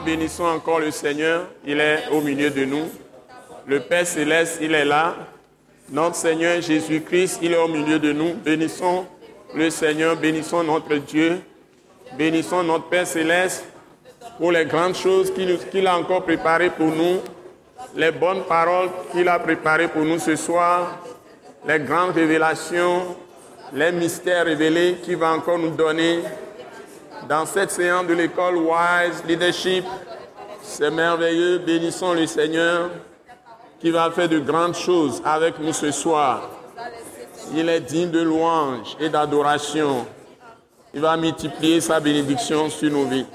Bénissons encore le Seigneur. Il est au milieu de nous. Le Père céleste, il est là. Notre Seigneur Jésus-Christ, il est au milieu de nous. Bénissons le Seigneur, bénissons notre Dieu. Bénissons notre Père céleste pour les grandes choses qu'il a encore préparées pour nous, les bonnes paroles qu'il a préparées pour nous ce soir, les grandes révélations, les mystères révélés qu'il va encore nous donner dans cette séance de l'école Wise Leadership. C'est merveilleux, bénissons le Seigneur qui va faire de grandes choses avec nous ce soir. Il est digne de louange et d'adoration. Il va multiplier sa bénédiction sur nos vies.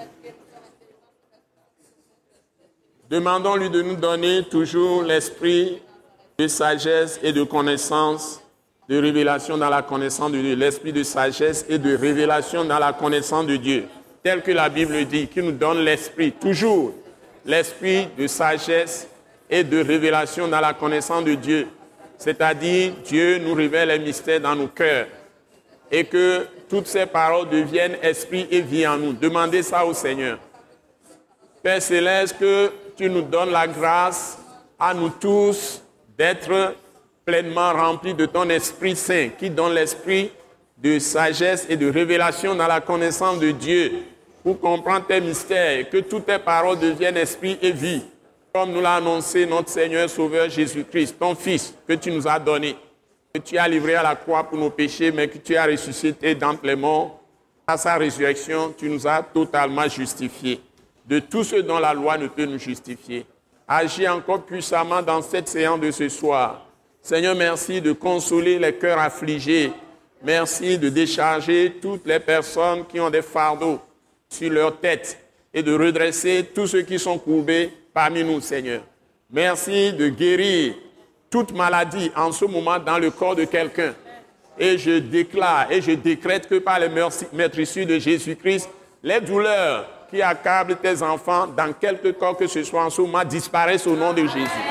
Demandons-lui de nous donner toujours l'esprit de sagesse et de connaissance, de révélation dans la connaissance de Dieu, l'esprit de sagesse et de révélation dans la connaissance de Dieu, tel que la Bible dit, qui nous donne l'esprit, toujours l'esprit de sagesse et de révélation dans la connaissance de Dieu. C'est-à-dire, Dieu nous révèle les mystères dans nos cœurs et que toutes ces paroles deviennent esprit et vie en nous. Demandez ça au Seigneur. Père céleste, que tu nous donnes la grâce à nous tous d'être pleinement remplis de ton Esprit Saint, qui donne l'esprit de sagesse et de révélation dans la connaissance de Dieu, pour comprendre tes mystères, que toutes tes paroles deviennent esprit et vie, comme nous l'a annoncé notre Seigneur Sauveur Jésus-Christ, ton Fils, que tu nous as donné, que tu as livré à la croix pour nos péchés, mais que tu as ressuscité d'entre les morts. À sa résurrection, tu nous as totalement justifiés de tout ce dont la loi ne peut nous justifier. Agis encore puissamment dans cette séance de ce soir. Seigneur, merci de consoler les cœurs affligés. Merci de décharger toutes les personnes qui ont des fardeaux sur leur tête et de redresser tous ceux qui sont courbés parmi nous, Seigneur. Merci de guérir toute maladie en ce moment dans le corps de quelqu'un. Et je déclare et je décrète que par les maîtrisses de Jésus-Christ, les douleurs qui accable tes enfants dans quelque corps que ce soit en ce moment disparaissent au nom de Jésus.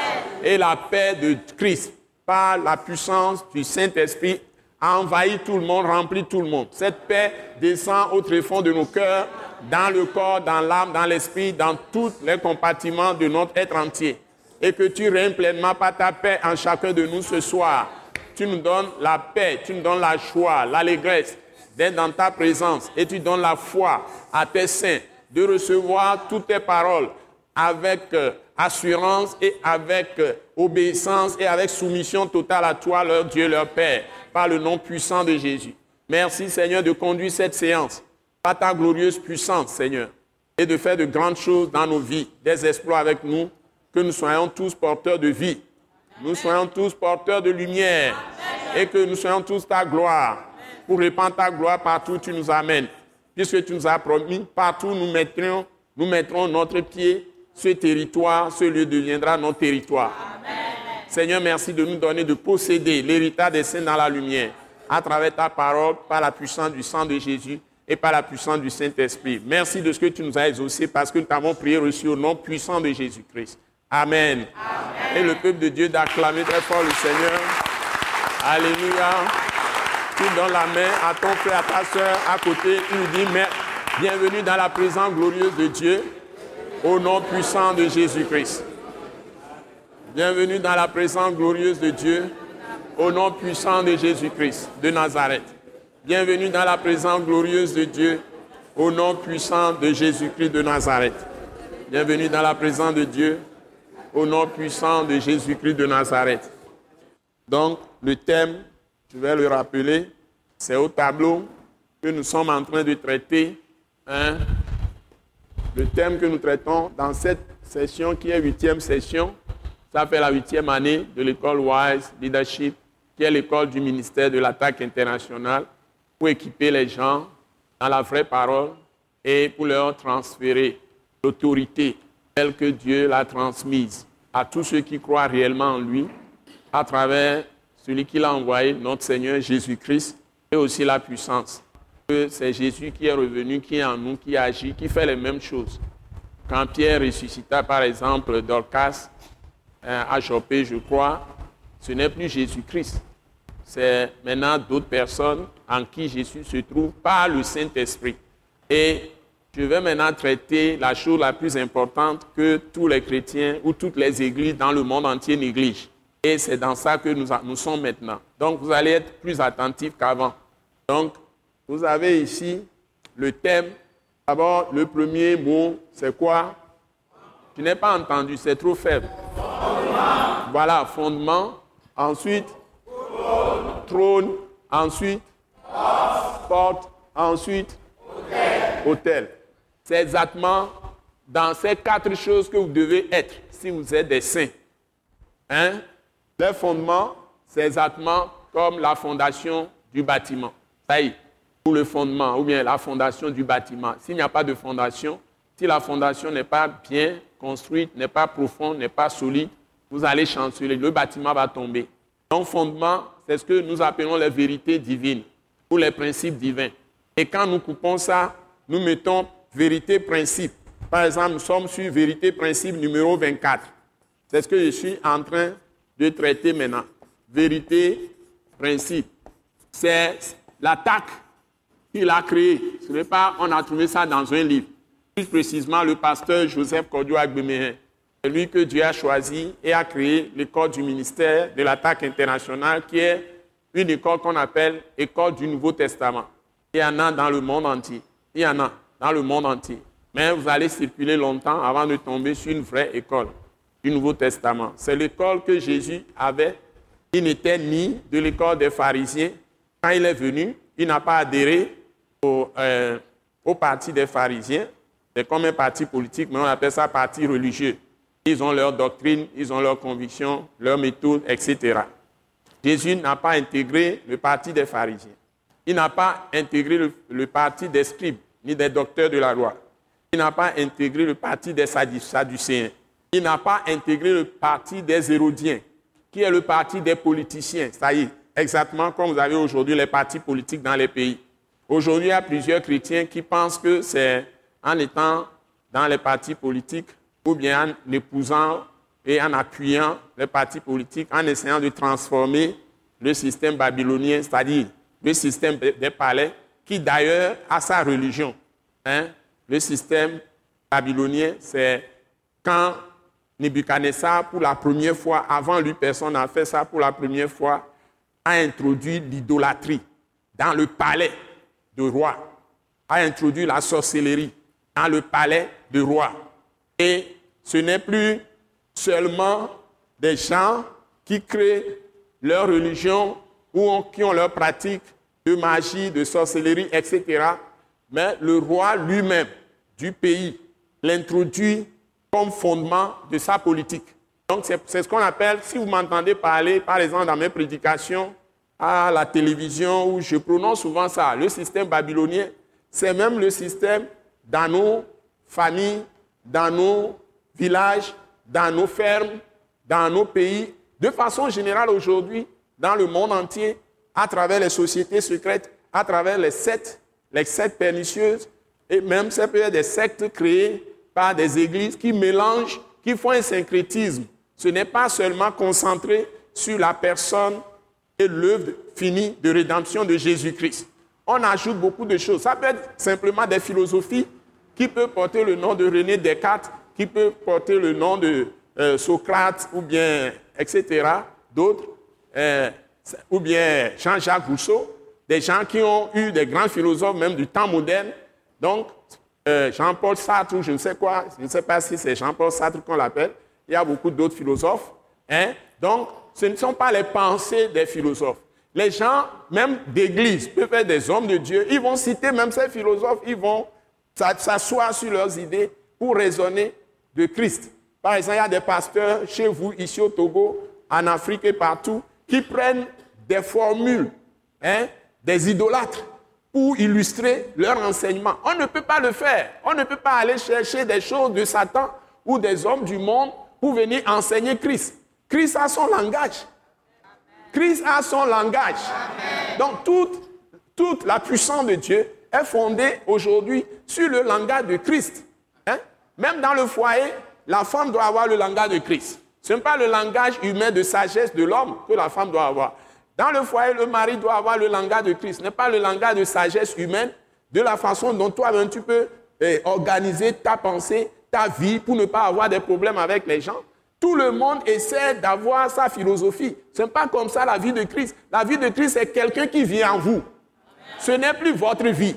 Et la paix de Christ, par la puissance du Saint-Esprit, a envahi tout le monde, rempli tout le monde. Cette paix descend au tréfonds de nos cœurs, dans le corps, dans l'âme, dans l'esprit, dans tous les compartiments de notre être entier. Et que tu règnes pleinement par ta paix en chacun de nous ce soir. Tu nous donnes la paix, tu nous donnes la joie, l'allégresse d'être dans ta présence. Et tu donnes la foi à tes saints de recevoir toutes tes paroles avec euh, assurance et avec euh, obéissance et avec soumission totale à toi, leur Dieu, leur Père, par le nom puissant de Jésus. Merci Seigneur de conduire cette séance par ta glorieuse puissance, Seigneur, et de faire de grandes choses dans nos vies, des exploits avec nous, que nous soyons tous porteurs de vie, nous soyons tous porteurs de lumière, et que nous soyons tous ta gloire, pour répandre ta gloire partout où tu nous amènes. Puisque tu nous as promis, partout nous mettrons, nous mettrons notre pied, ce territoire, ce lieu deviendra notre territoire. Seigneur, merci de nous donner de posséder l'héritage des saints dans la lumière, à travers ta parole, par la puissance du sang de Jésus et par la puissance du Saint-Esprit. Merci de ce que tu nous as exaucé parce que nous t'avons prié reçu au nom puissant de Jésus-Christ. Amen. Amen. Et le peuple de Dieu d'acclamer très fort le Seigneur. Alléluia tu donnes la main à ton frère, à ta soeur à côté, tu lui dis, mais bienvenue dans la présence glorieuse de Dieu, au nom puissant de Jésus-Christ. Bienvenue dans la présence glorieuse de Dieu, au nom puissant de Jésus-Christ de Nazareth. Bienvenue dans la présence glorieuse de Dieu, au nom puissant de Jésus-Christ de Nazareth. Bienvenue dans la présence de Dieu, au nom puissant de Jésus-Christ de Nazareth. Donc, le thème je vais le rappeler, c'est au tableau que nous sommes en train de traiter hein, le thème que nous traitons dans cette session qui est huitième session. Ça fait la huitième année de l'école Wise Leadership, qui est l'école du ministère de l'attaque internationale, pour équiper les gens dans la vraie parole et pour leur transférer l'autorité telle que Dieu l'a transmise à tous ceux qui croient réellement en lui, à travers celui qu'il a envoyé, notre Seigneur Jésus-Christ, et aussi la puissance. C'est Jésus qui est revenu, qui est en nous, qui agit, qui fait les mêmes choses. Quand Pierre ressuscita, par exemple, Dorcas euh, à Chopé, je crois, ce n'est plus Jésus-Christ. C'est maintenant d'autres personnes en qui Jésus se trouve par le Saint-Esprit. Et je vais maintenant traiter la chose la plus importante que tous les chrétiens ou toutes les églises dans le monde entier négligent. Et c'est dans ça que nous, nous sommes maintenant. Donc vous allez être plus attentifs qu'avant. Donc vous avez ici le thème. D'abord, le premier mot, c'est quoi? Je n'ai pas entendu, c'est trop faible. Voilà, fondement. Ensuite, trône. Ensuite, porte. Ensuite, hôtel. C'est exactement dans ces quatre choses que vous devez être si vous êtes des saints. Hein? Le fondement, c'est exactement comme la fondation du bâtiment. Ça y est, pour le fondement, ou bien la fondation du bâtiment. S'il n'y a pas de fondation, si la fondation n'est pas bien construite, n'est pas profonde, n'est pas solide, vous allez chanceler, le bâtiment va tomber. Donc, fondement, c'est ce que nous appelons les vérités divines ou les principes divins. Et quand nous coupons ça, nous mettons vérité, principe. Par exemple, nous sommes sur vérité, principe numéro 24. C'est ce que je suis en train de traiter maintenant. Vérité, principe. C'est l'attaque qu'il a créée. Ce n'est pas, on a trouvé ça dans un livre. Plus précisément, le pasteur Joseph Cordio Agbemehin. C'est lui que Dieu a choisi et a créé l'école du ministère de l'attaque internationale, qui est une école qu'on appelle école du Nouveau Testament. Il y en a dans le monde entier. Il y en a dans le monde entier. Mais vous allez circuler longtemps avant de tomber sur une vraie école du Nouveau Testament. C'est l'école que Jésus avait. Il n'était ni de l'école des pharisiens. Quand il est venu, il n'a pas adhéré au, euh, au parti des pharisiens. C'est comme un parti politique, mais on appelle ça parti religieux. Ils ont leur doctrine, ils ont leurs convictions, leurs méthodes, etc. Jésus n'a pas intégré le parti des pharisiens. Il n'a pas intégré le, le parti des scribes ni des docteurs de la loi. Il n'a pas intégré le parti des Sadducéens. Il n'a pas intégré le parti des Hérodiens, qui est le parti des politiciens. Ça y est, exactement comme vous avez aujourd'hui les partis politiques dans les pays. Aujourd'hui, il y a plusieurs chrétiens qui pensent que c'est en étant dans les partis politiques ou bien en épousant et en appuyant les partis politiques, en essayant de transformer le système babylonien, c'est-à-dire le système des palais, qui d'ailleurs a sa religion. Hein. Le système babylonien, c'est quand Nebuchadnezzar, pour la première fois, avant lui, personne n'a fait ça pour la première fois, a introduit l'idolâtrie dans le palais de roi, a introduit la sorcellerie dans le palais de roi. Et ce n'est plus seulement des gens qui créent leur religion ou qui ont leur pratique de magie, de sorcellerie, etc. Mais le roi lui-même du pays l'introduit comme fondement de sa politique. Donc c'est ce qu'on appelle, si vous m'entendez parler, par exemple, dans mes prédications à la télévision, où je prononce souvent ça, le système babylonien, c'est même le système dans nos familles, dans nos villages, dans nos fermes, dans nos pays. De façon générale, aujourd'hui, dans le monde entier, à travers les sociétés secrètes, à travers les sectes, les sectes pernicieuses, et même ça peut être des sectes créées par des églises qui mélangent, qui font un syncrétisme. Ce n'est pas seulement concentré sur la personne et l'œuvre finie de rédemption de Jésus-Christ. On ajoute beaucoup de choses. Ça peut être simplement des philosophies qui peuvent porter le nom de René Descartes, qui peuvent porter le nom de euh, Socrate ou bien, etc. D'autres. Euh, ou bien Jean-Jacques Rousseau, des gens qui ont eu des grands philosophes même du temps moderne. Donc, euh, Jean-Paul Sartre, ou je ne sais quoi, je ne sais pas si c'est Jean-Paul Sartre qu'on l'appelle, il y a beaucoup d'autres philosophes. Hein? Donc, ce ne sont pas les pensées des philosophes. Les gens, même d'église, peuvent être des hommes de Dieu, ils vont citer même ces philosophes, ils vont s'asseoir sur leurs idées pour raisonner de Christ. Par exemple, il y a des pasteurs chez vous, ici au Togo, en Afrique et partout, qui prennent des formules, hein, des idolâtres, pour illustrer leur enseignement. On ne peut pas le faire. On ne peut pas aller chercher des choses de Satan ou des hommes du monde pour venir enseigner Christ. Christ a son langage. Christ a son langage. Donc toute, toute la puissance de Dieu est fondée aujourd'hui sur le langage de Christ. Hein? Même dans le foyer, la femme doit avoir le langage de Christ. Ce n'est pas le langage humain de sagesse de l'homme que la femme doit avoir. Dans le foyer, le mari doit avoir le langage de Christ. Ce n'est pas le langage de sagesse humaine, de la façon dont toi-même tu peux eh, organiser ta pensée, ta vie pour ne pas avoir des problèmes avec les gens. Tout le monde essaie d'avoir sa philosophie. Ce n'est pas comme ça la vie de Christ. La vie de Christ, c'est quelqu'un qui vit en vous. Ce n'est plus votre vie.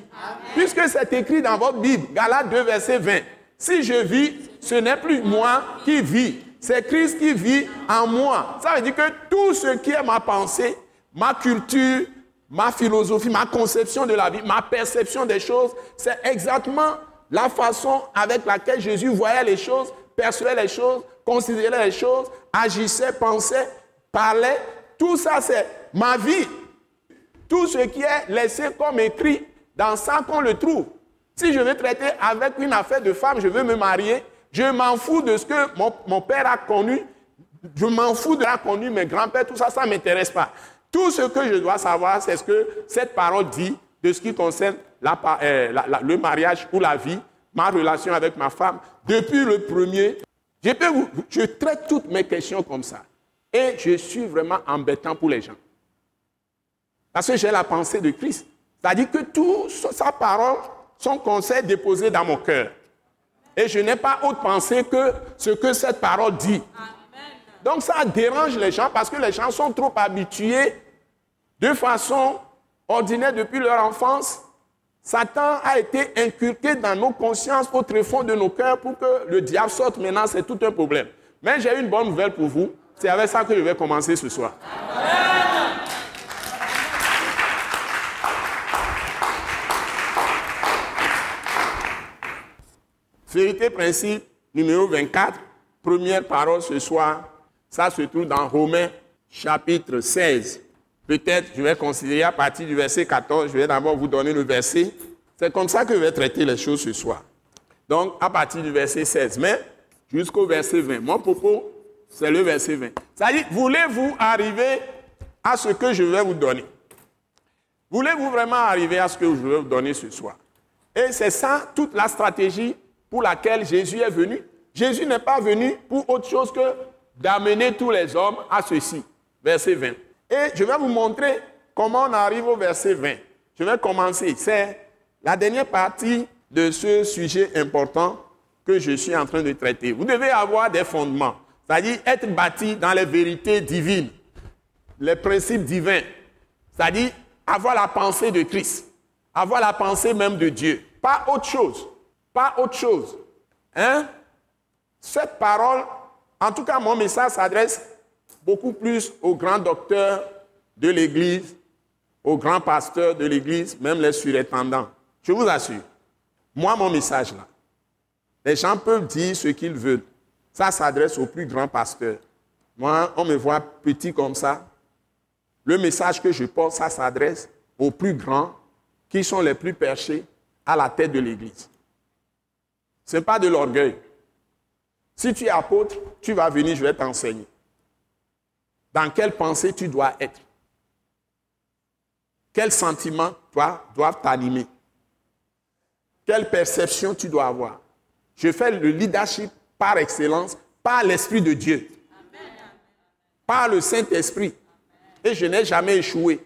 Puisque c'est écrit dans votre Bible, Galates 2, verset 20. Si je vis, ce n'est plus moi qui vis. C'est Christ qui vit en moi. Ça veut dire que tout ce qui est ma pensée, ma culture, ma philosophie, ma conception de la vie, ma perception des choses, c'est exactement la façon avec laquelle Jésus voyait les choses, percevait les choses, considérait les choses, agissait, pensait, parlait. Tout ça, c'est ma vie. Tout ce qui est laissé comme écrit, dans ça qu'on le trouve. Si je veux traiter avec une affaire de femme, je veux me marier, je m'en fous de ce que mon, père a connu, je m'en fous de ce a connu mes grands-pères, tout ça, ça ne m'intéresse pas. Tout ce que je dois savoir, c'est ce que cette parole dit de ce qui concerne euh, le mariage ou la vie, ma relation avec ma femme, depuis le premier. Je, peux je traite toutes mes questions comme ça. Et je suis vraiment embêtant pour les gens. Parce que j'ai la pensée de Christ. C'est-à-dire que tout sa parole, son conseil déposé dans mon cœur. Et je n'ai pas autre pensée que ce que cette parole dit. Donc ça dérange les gens parce que les gens sont trop habitués de façon ordinaire depuis leur enfance. Satan a été inculqué dans nos consciences, au tréfonds de nos cœurs, pour que le diable sorte maintenant, c'est tout un problème. Mais j'ai une bonne nouvelle pour vous. C'est avec ça que je vais commencer ce soir. Vérité principe numéro 24, première parole ce soir, ça se trouve dans Romains chapitre 16. Peut-être je vais considérer à partir du verset 14, je vais d'abord vous donner le verset. C'est comme ça que je vais traiter les choses ce soir. Donc à partir du verset 16, mais jusqu'au verset 20. Mon propos, c'est le verset 20. C'est-à-dire, voulez-vous arriver à ce que je vais vous donner? Voulez-vous vraiment arriver à ce que je vais vous donner ce soir? Et c'est ça toute la stratégie pour laquelle Jésus est venu. Jésus n'est pas venu pour autre chose que d'amener tous les hommes à ceci. Verset 20. Et je vais vous montrer comment on arrive au verset 20. Je vais commencer. C'est la dernière partie de ce sujet important que je suis en train de traiter. Vous devez avoir des fondements, c'est-à-dire être bâti dans les vérités divines, les principes divins, c'est-à-dire avoir la pensée de Christ, avoir la pensée même de Dieu, pas autre chose pas autre chose. Hein? Cette parole, en tout cas, mon message s'adresse beaucoup plus aux grands docteurs de l'Église, aux grands pasteurs de l'Église, même les surintendants. Je vous assure. Moi, mon message là, les gens peuvent dire ce qu'ils veulent. Ça s'adresse aux plus grands pasteurs. Moi, on me voit petit comme ça. Le message que je porte, ça s'adresse aux plus grands, qui sont les plus perchés à la tête de l'Église. Ce n'est pas de l'orgueil. Si tu es apôtre, tu vas venir, je vais t'enseigner. Dans quelle pensée tu dois être? Quels sentiments toi, doivent t'animer? Quelle perception tu dois avoir? Je fais le leadership par excellence, par l'Esprit de Dieu, par le Saint-Esprit. Et je n'ai jamais échoué.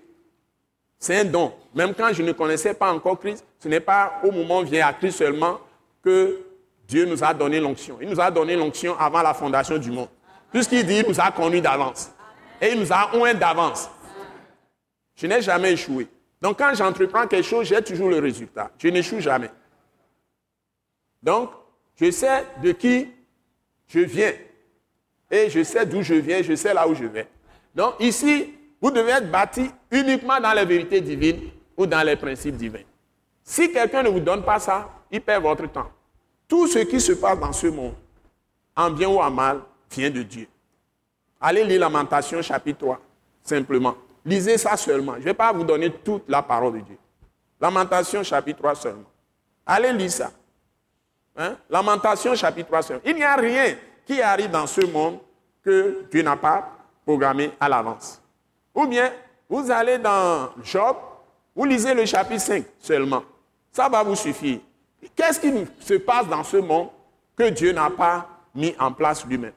C'est un don. Même quand je ne connaissais pas encore Christ, ce n'est pas au moment où vient à Christ seulement que Dieu nous a donné l'onction. Il nous a donné l'onction avant la fondation du monde. Puisqu'il dit, il nous a conduits d'avance. Et il nous a oint d'avance. Je n'ai jamais échoué. Donc quand j'entreprends quelque chose, j'ai toujours le résultat. Je n'échoue jamais. Donc, je sais de qui je viens. Et je sais d'où je viens, je sais là où je vais. Donc ici, vous devez être bâti uniquement dans les vérités divines ou dans les principes divins. Si quelqu'un ne vous donne pas ça, il perd votre temps. Tout ce qui se passe dans ce monde, en bien ou en mal, vient de Dieu. Allez lire Lamentation chapitre 3, simplement. Lisez ça seulement. Je ne vais pas vous donner toute la parole de Dieu. Lamentation chapitre 3 seulement. Allez lire ça. Hein? Lamentation chapitre 3 seulement. Il n'y a rien qui arrive dans ce monde que Dieu n'a pas programmé à l'avance. Ou bien, vous allez dans Job, vous lisez le chapitre 5 seulement. Ça va vous suffire. Qu'est-ce qui se passe dans ce monde que Dieu n'a pas mis en place lui-même?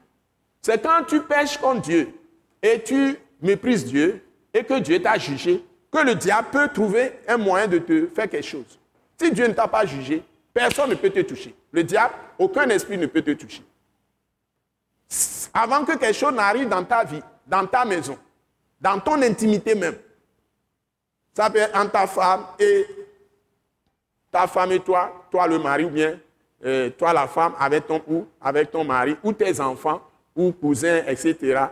C'est quand tu pêches contre Dieu et tu méprises Dieu et que Dieu t'a jugé, que le diable peut trouver un moyen de te faire quelque chose. Si Dieu ne t'a pas jugé, personne ne peut te toucher. Le diable, aucun esprit ne peut te toucher. Avant que quelque chose n'arrive dans ta vie, dans ta maison, dans ton intimité même, ça peut être entre ta femme et ta femme et toi, toi le mari ou bien euh, toi la femme avec ton ou avec ton mari ou tes enfants ou cousins, etc.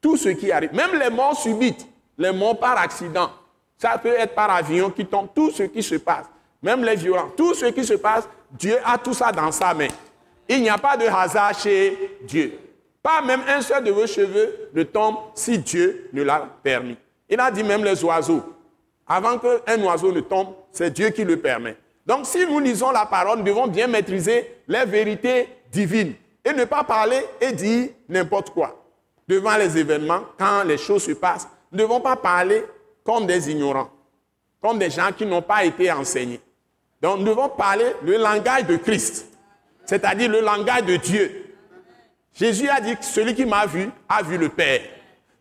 Tout ce qui arrive, même les morts subites, les morts par accident, ça peut être par avion qui tombe, tout ce qui se passe, même les violents, tout ce qui se passe, Dieu a tout ça dans sa main. Il n'y a pas de hasard chez Dieu. Pas même un seul de vos cheveux ne tombe si Dieu ne l'a permis. Il a dit même les oiseaux. Avant qu'un oiseau ne tombe, c'est Dieu qui le permet. Donc si nous lisons la parole, nous devons bien maîtriser les vérités divines et ne pas parler et dire n'importe quoi. Devant les événements, quand les choses se passent, nous ne devons pas parler comme des ignorants, comme des gens qui n'ont pas été enseignés. Donc nous devons parler le langage de Christ, c'est-à-dire le langage de Dieu. Jésus a dit celui qui m'a vu a vu le Père.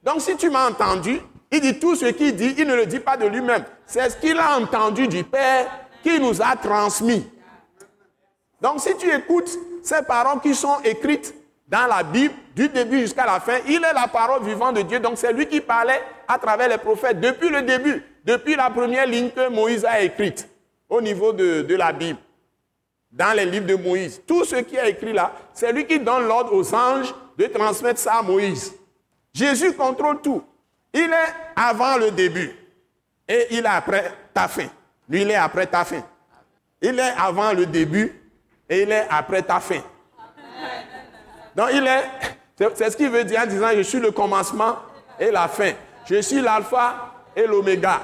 Donc si tu m'as entendu, il dit tout ce qu'il dit, il ne le dit pas de lui-même. C'est ce qu'il a entendu du Père qui nous a transmis. Donc si tu écoutes ces paroles qui sont écrites dans la Bible, du début jusqu'à la fin, il est la parole vivante de Dieu. Donc c'est lui qui parlait à travers les prophètes depuis le début, depuis la première ligne que Moïse a écrite au niveau de, de la Bible, dans les livres de Moïse. Tout ce qui est écrit là, c'est lui qui donne l'ordre aux anges de transmettre ça à Moïse. Jésus contrôle tout. Il est avant le début et il est après ta fin. Lui, il est après ta fin. Il est avant le début et il est après ta fin. Donc, il est, c'est ce qu'il veut dire en disant, je suis le commencement et la fin. Je suis l'alpha et l'oméga.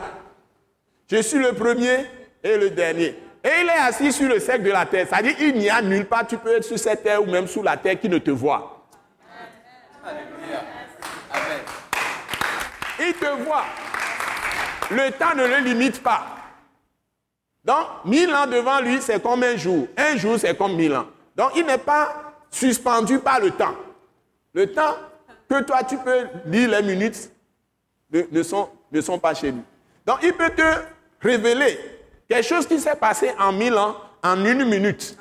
Je suis le premier et le dernier. Et il est assis sur le cercle de la terre. C'est-à-dire, il n'y a nulle part, tu peux être sur cette terre ou même sous la terre qui ne te voit. Il te voit. Le temps ne le limite pas. Donc, mille ans devant lui, c'est comme un jour. Un jour, c'est comme mille ans. Donc, il n'est pas suspendu par le temps. Le temps que toi, tu peux lire les minutes ne, sont, ne sont pas chez lui. Donc, il peut te révéler quelque chose qui s'est passé en mille ans en une minute.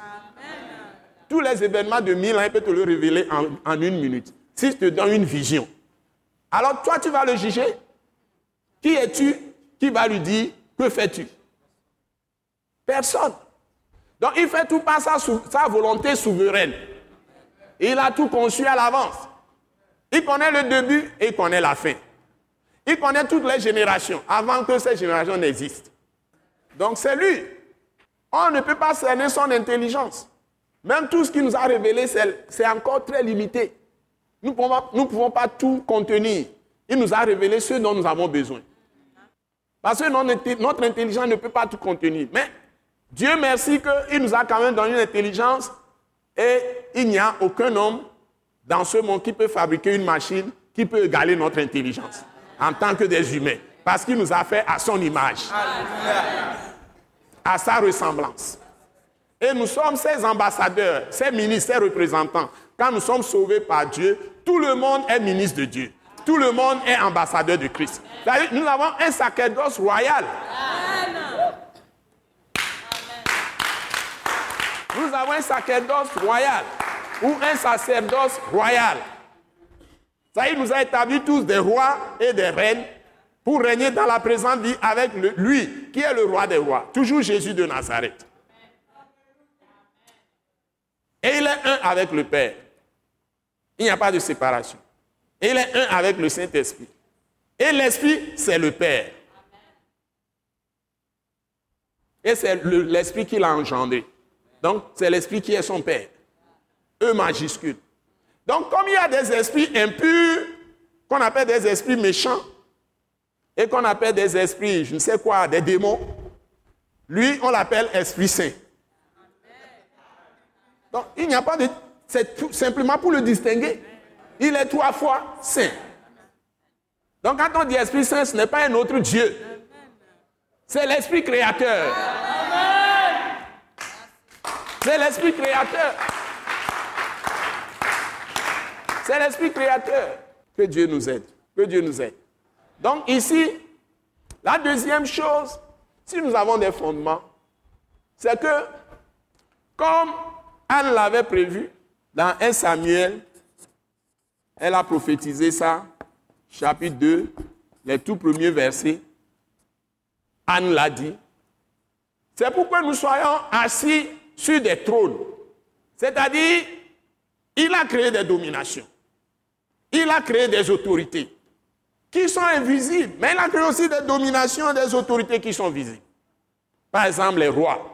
Tous les événements de mille ans, il peut te le révéler en, en une minute. S'il te donne une vision. Alors, toi, tu vas le juger. Qui es-tu qui va lui dire que fais-tu? Personne. Donc il fait tout par sa, sa volonté souveraine. Il a tout conçu à l'avance. Il connaît le début et il connaît la fin. Il connaît toutes les générations avant que ces générations n'existent. Donc c'est lui. On ne peut pas cerner son intelligence. Même tout ce qu'il nous a révélé, c'est encore très limité. Nous ne pouvons, pouvons pas tout contenir. Il nous a révélé ce dont nous avons besoin. Parce que notre intelligence ne peut pas tout contenir. Mais Dieu merci qu'il nous a quand même donné une intelligence et il n'y a aucun homme dans ce monde qui peut fabriquer une machine qui peut égaler notre intelligence en tant que des humains. Parce qu'il nous a fait à son image, à sa ressemblance. Et nous sommes ses ambassadeurs, ses ministres, ses représentants. Quand nous sommes sauvés par Dieu, tout le monde est ministre de Dieu. Tout le monde est ambassadeur de Christ. Nous avons un sacerdoce royal. Nous avons un sacerdoce royal ou un sacerdoce royal. Ça, il nous a établis tous des rois et des reines pour régner dans la présente vie avec lui, qui est le roi des rois, toujours Jésus de Nazareth. Et il est un avec le Père. Il n'y a pas de séparation. Il est un avec le Saint-Esprit. Et l'Esprit, c'est le Père. Et c'est l'Esprit qui l'a engendré. Donc, c'est l'esprit qui est son père. E majuscule. Donc, comme il y a des esprits impurs, qu'on appelle des esprits méchants, et qu'on appelle des esprits, je ne sais quoi, des démons, lui, on l'appelle Esprit Saint. Donc, il n'y a pas de c'est tout simplement pour le distinguer. Il est trois fois saint. Donc quand on dit Esprit Saint, ce n'est pas un autre Dieu. C'est l'Esprit créateur. C'est l'Esprit créateur. C'est l'Esprit créateur. Que Dieu nous aide. Que Dieu nous aide. Donc ici, la deuxième chose, si nous avons des fondements, c'est que, comme Anne l'avait prévu dans 1 Samuel, elle a prophétisé ça, chapitre 2, les tout premiers versets. Anne l'a dit. C'est pourquoi nous soyons assis sur des trônes. C'est-à-dire, il a créé des dominations. Il a créé des autorités qui sont invisibles. Mais il a créé aussi des dominations des autorités qui sont visibles. Par exemple, les rois.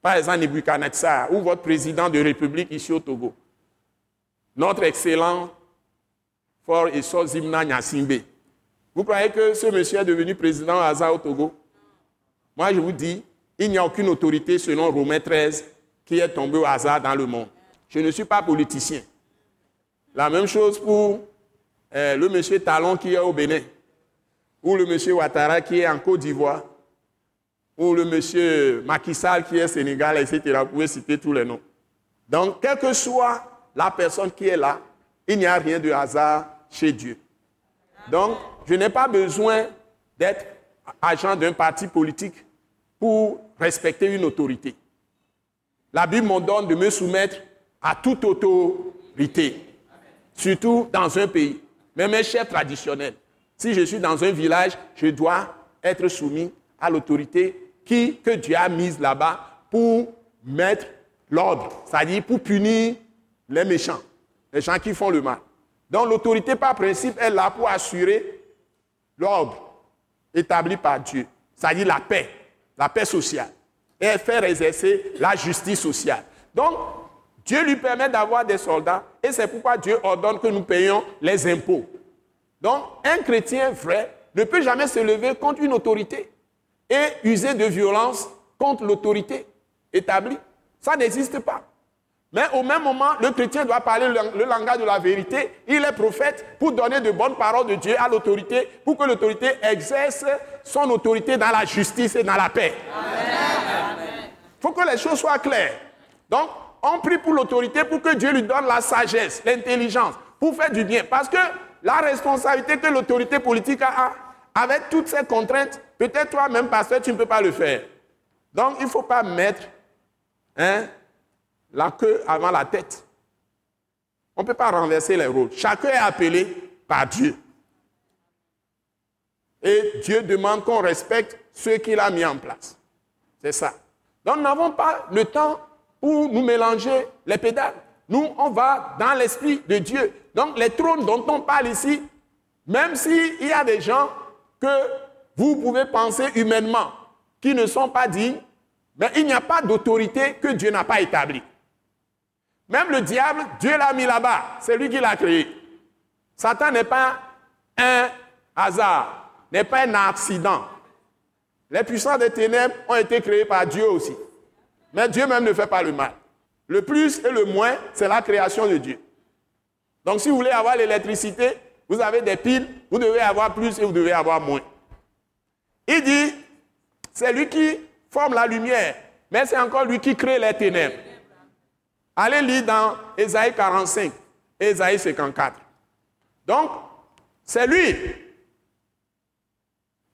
Par exemple, Nebuchadnezzar ou votre président de république ici au Togo. Notre excellent Fort et Zimna Nyasimbe. Vous croyez que ce monsieur est devenu président au hasard au Togo? Moi, je vous dis, il n'y a aucune autorité selon Romain 13 qui est tombée au hasard dans le monde. Je ne suis pas politicien. La même chose pour euh, le monsieur Talon qui est au Bénin, ou le monsieur Ouattara qui est en Côte d'Ivoire, ou le monsieur Macky Sall qui est Sénégal, etc. Vous pouvez citer tous les noms. Donc, quelle que soit la personne qui est là, il n'y a rien de hasard chez Dieu. Donc, je n'ai pas besoin d'être agent d'un parti politique pour respecter une autorité. La Bible m'ordonne de me soumettre à toute autorité, surtout dans un pays. Mais mes chefs traditionnels, si je suis dans un village, je dois être soumis à l'autorité qui, que Dieu a mise là-bas pour mettre l'ordre, c'est-à-dire pour punir les méchants, les gens qui font le mal. Donc l'autorité par principe est là pour assurer l'ordre établi par Dieu, c'est-à-dire la paix, la paix sociale, et faire exercer la justice sociale. Donc, Dieu lui permet d'avoir des soldats, et c'est pourquoi Dieu ordonne que nous payions les impôts. Donc, un chrétien vrai ne peut jamais se lever contre une autorité et user de violence contre l'autorité établie. Ça n'existe pas. Mais au même moment, le chrétien doit parler le langage de la vérité. Il est prophète pour donner de bonnes paroles de Dieu à l'autorité, pour que l'autorité exerce son autorité dans la justice et dans la paix. Il faut que les choses soient claires. Donc, on prie pour l'autorité pour que Dieu lui donne la sagesse, l'intelligence, pour faire du bien. Parce que la responsabilité que l'autorité politique a, avec toutes ces contraintes, peut-être toi-même, pasteur, tu ne peux pas le faire. Donc, il ne faut pas mettre hein, la queue avant la tête. On ne peut pas renverser les rôles. Chacun est appelé par Dieu. Et Dieu demande qu'on respecte ce qu'il a mis en place. C'est ça. Donc nous n'avons pas le temps pour nous mélanger les pédales. Nous, on va dans l'esprit de Dieu. Donc les trônes dont on parle ici, même s'il y a des gens que vous pouvez penser humainement qui ne sont pas dignes, mais il n'y a pas d'autorité que Dieu n'a pas établie. Même le diable, Dieu l'a mis là-bas. C'est lui qui l'a créé. Satan n'est pas un hasard, n'est pas un accident. Les puissants des ténèbres ont été créés par Dieu aussi. Mais Dieu même ne fait pas le mal. Le plus et le moins, c'est la création de Dieu. Donc si vous voulez avoir l'électricité, vous avez des piles, vous devez avoir plus et vous devez avoir moins. Il dit, c'est lui qui forme la lumière, mais c'est encore lui qui crée les ténèbres. Allez lire dans Ésaïe 45 et Ésaïe 54. Donc, c'est lui.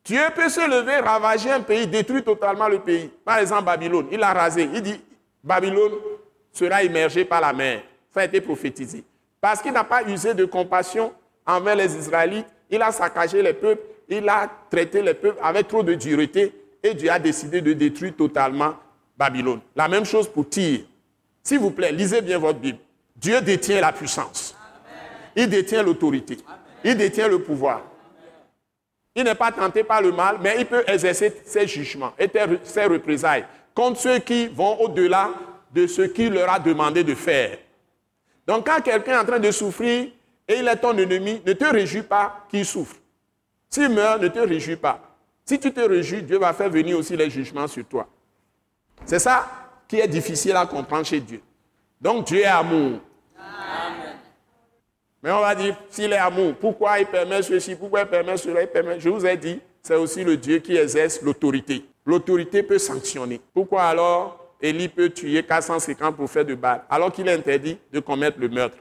Dieu peut se lever, ravager un pays, détruire totalement le pays. Par exemple, Babylone, il a rasé. Il dit, Babylone sera immergée par la mer. Ça a été prophétisé. Parce qu'il n'a pas usé de compassion envers les Israélites, il a saccagé les peuples, il a traité les peuples avec trop de dureté et Dieu a décidé de détruire totalement Babylone. La même chose pour Tyr. S'il vous plaît, lisez bien votre Bible. Dieu détient la puissance. Il détient l'autorité. Il détient le pouvoir. Il n'est pas tenté par le mal, mais il peut exercer ses jugements et ses représailles contre ceux qui vont au-delà de ce qu'il leur a demandé de faire. Donc quand quelqu'un est en train de souffrir et il est ton ennemi, ne te réjouis pas qu'il souffre. S'il meurt, ne te réjouis pas. Si tu te réjouis, Dieu va faire venir aussi les jugements sur toi. C'est ça qui est difficile à comprendre chez Dieu. Donc Dieu est amour. Mais on va dire, s'il est amour, pourquoi il permet ceci, pourquoi il permet cela, il permet... Je vous ai dit, c'est aussi le Dieu qui exerce l'autorité. L'autorité peut sanctionner. Pourquoi alors Élie peut tuer 450 prophètes de Baal alors qu'il est interdit de commettre le meurtre?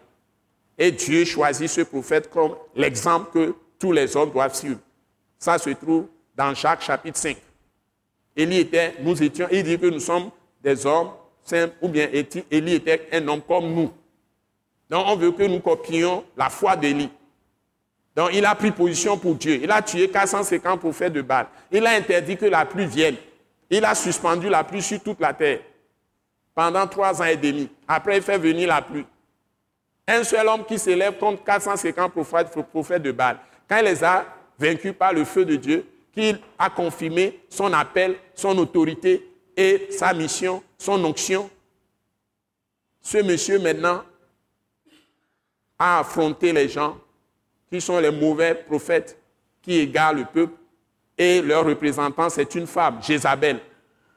Et Dieu choisit ce prophète comme l'exemple que tous les hommes doivent suivre. Ça se trouve dans Jacques chapitre 5. Élie était, nous étions, il dit que nous sommes des hommes simples, ou bien Élie était un homme comme nous. Donc on veut que nous copions la foi d'Élie. Donc il a pris position pour Dieu. Il a tué 450 prophètes de Baal. Il a interdit que la pluie vienne. Il a suspendu la pluie sur toute la terre pendant trois ans et demi. Après, il fait venir la pluie. Un seul homme qui s'élève contre 450 prophètes de Baal. Quand il les a vaincus par le feu de Dieu, qu'il a confirmé son appel, son autorité et sa mission, son onction, ce monsieur maintenant a affronté les gens qui sont les mauvais prophètes qui égarent le peuple et leur représentant, c'est une femme, Jézabel,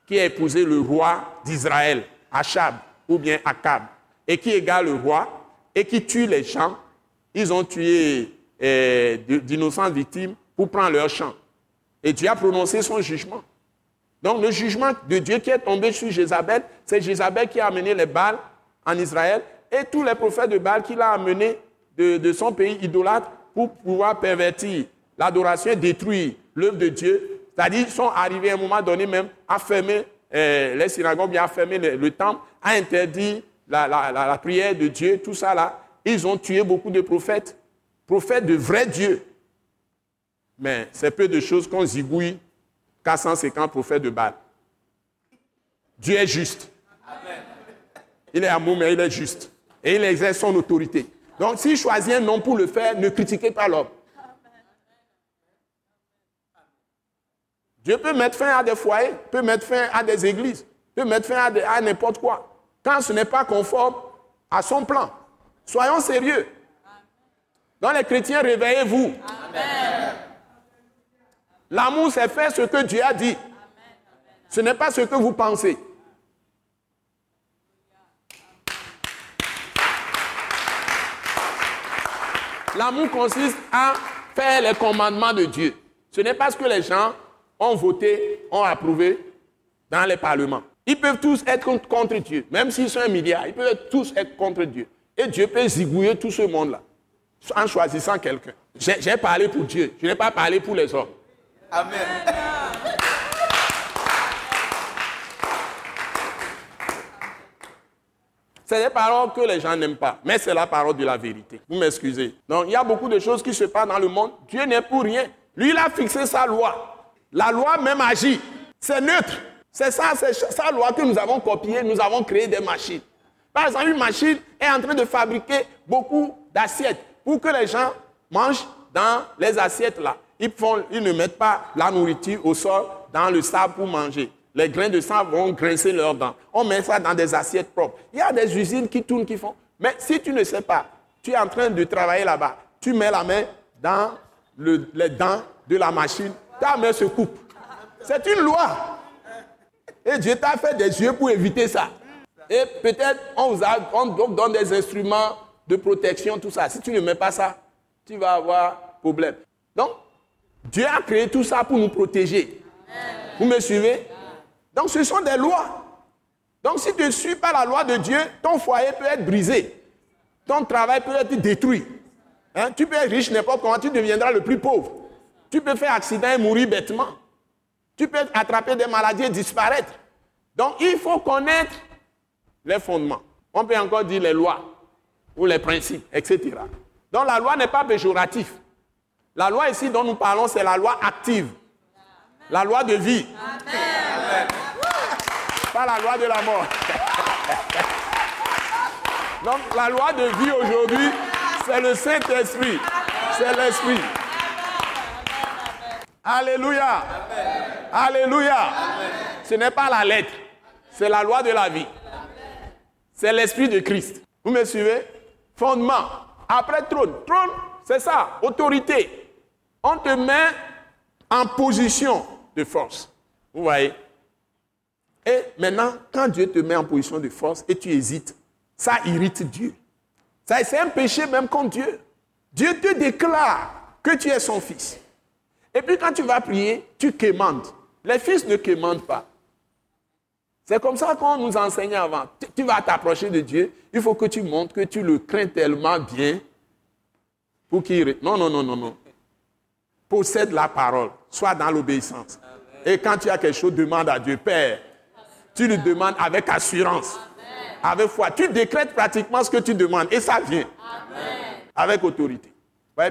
qui a épousé le roi d'Israël, Achab ou bien Akab, et qui égare le roi et qui tue les gens. Ils ont tué eh, d'innocentes victimes pour prendre leur champ. Et Dieu a prononcé son jugement. Donc le jugement de Dieu qui est tombé sur Jézabel, c'est Jézabel qui a amené les balles en Israël et tous les prophètes de Baal qu'il a amenés de, de, son pays idolâtre pour pouvoir pervertir l'adoration et détruire l'œuvre de Dieu. C'est-à-dire, ils sont arrivés à un moment donné même à fermer euh, les synagogues, à fermer le, temple, à interdire la, la, prière de Dieu, tout ça là. Ils ont tué beaucoup de prophètes, prophètes de vrai Dieu. Mais c'est peu de choses qu'on zigouille 450 prophètes de Baal. Dieu est juste. Il est amour, mais il est juste. Et il exerce son autorité. Donc, s'il choisit un nom pour le faire, ne critiquez pas l'homme. Dieu peut mettre fin à des foyers, peut mettre fin à des églises, peut mettre fin à, n'importe quoi. Quand ce n'est pas conforme à son plan. Soyons sérieux. Dans les chrétiens, réveillez-vous. L'amour, c'est faire ce que Dieu a dit. Ce n'est pas ce que vous pensez. L'amour consiste à faire les commandements de Dieu. Ce n'est pas ce que les gens ont voté, ont approuvé dans les parlements. Ils peuvent tous être contre Dieu. Même s'ils sont un milliard, ils peuvent tous être contre Dieu. Et Dieu peut zigouiller tout ce monde-là en choisissant quelqu'un. J'ai parlé pour Dieu, je n'ai pas parlé pour les hommes. Amen. C'est des paroles que les gens n'aiment pas, mais c'est la parole de la vérité. Vous m'excusez. Donc il y a beaucoup de choses qui se passent dans le monde. Dieu n'est pour rien. Lui, il a fixé sa loi. La loi même agit. C'est neutre. C'est ça, c'est sa loi que nous avons copiée. Nous avons créé des machines. Par exemple, une machine est en train de fabriquer beaucoup d'assiettes pour que les gens mangent dans les assiettes là. Ils, ne mettent pas la nourriture au sol dans le sable pour manger. Les grains de sable vont grincer leurs dents. On met ça dans des assiettes propres. Il y a des usines qui tournent, qui font. Mais si tu ne sais pas, tu es en train de travailler là-bas, tu mets la main dans les dents de la machine, ta main se coupe. C'est une loi. Et Dieu t'a fait des yeux pour éviter ça. Et peut-être on vous donne des instruments de protection, tout ça. Si tu ne mets pas ça, tu vas avoir problème. Donc, Dieu a créé tout ça pour nous protéger. Vous me suivez? Donc, ce sont des lois. Donc, si tu ne suis pas la loi de Dieu, ton foyer peut être brisé. Ton travail peut être détruit. Hein? Tu peux être riche n'importe comment, tu deviendras le plus pauvre. Tu peux faire accident et mourir bêtement. Tu peux attraper des maladies et disparaître. Donc il faut connaître les fondements. On peut encore dire les lois ou les principes, etc. Donc la loi n'est pas péjorative. La loi ici dont nous parlons, c'est la loi active. La loi de vie. Amen. Pas la loi de la mort. Donc la loi de vie aujourd'hui, c'est le Saint-Esprit. C'est l'Esprit. Alléluia. Alléluia. Ce n'est pas la lettre, c'est la loi de la vie. C'est l'esprit de Christ. Vous me suivez? Fondement. Après trône. Trône, c'est ça, autorité. On te met en position de force. Vous voyez? Et maintenant, quand Dieu te met en position de force et tu hésites, ça irrite Dieu. C'est un péché même contre Dieu. Dieu te déclare que tu es son fils. Et puis quand tu vas prier, tu quémandes. Les fils ne quémandent pas. C'est comme ça qu'on nous enseignait avant. Tu, vas t'approcher de Dieu, il faut que tu montres que tu le crains tellement bien pour qu'il... Non, non, non, non, non. Possède la parole, sois dans l'obéissance. Et quand tu as quelque chose, demande à Dieu, Père. Tu le demandes avec assurance, avec foi. Tu décrètes pratiquement ce que tu demandes et ça vient. Avec autorité.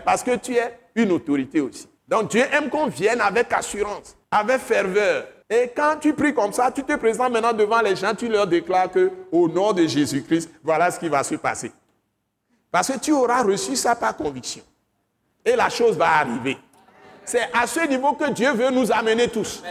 parce que tu es une autorité aussi. Donc Dieu aime qu'on vienne avec assurance, avec ferveur. Et quand tu pries comme ça, tu te présentes maintenant devant les gens, tu leur déclares que au nom de Jésus-Christ, voilà ce qui va se passer. Parce que tu auras reçu ça par conviction. Et la chose va arriver. C'est à ce niveau que Dieu veut nous amener tous.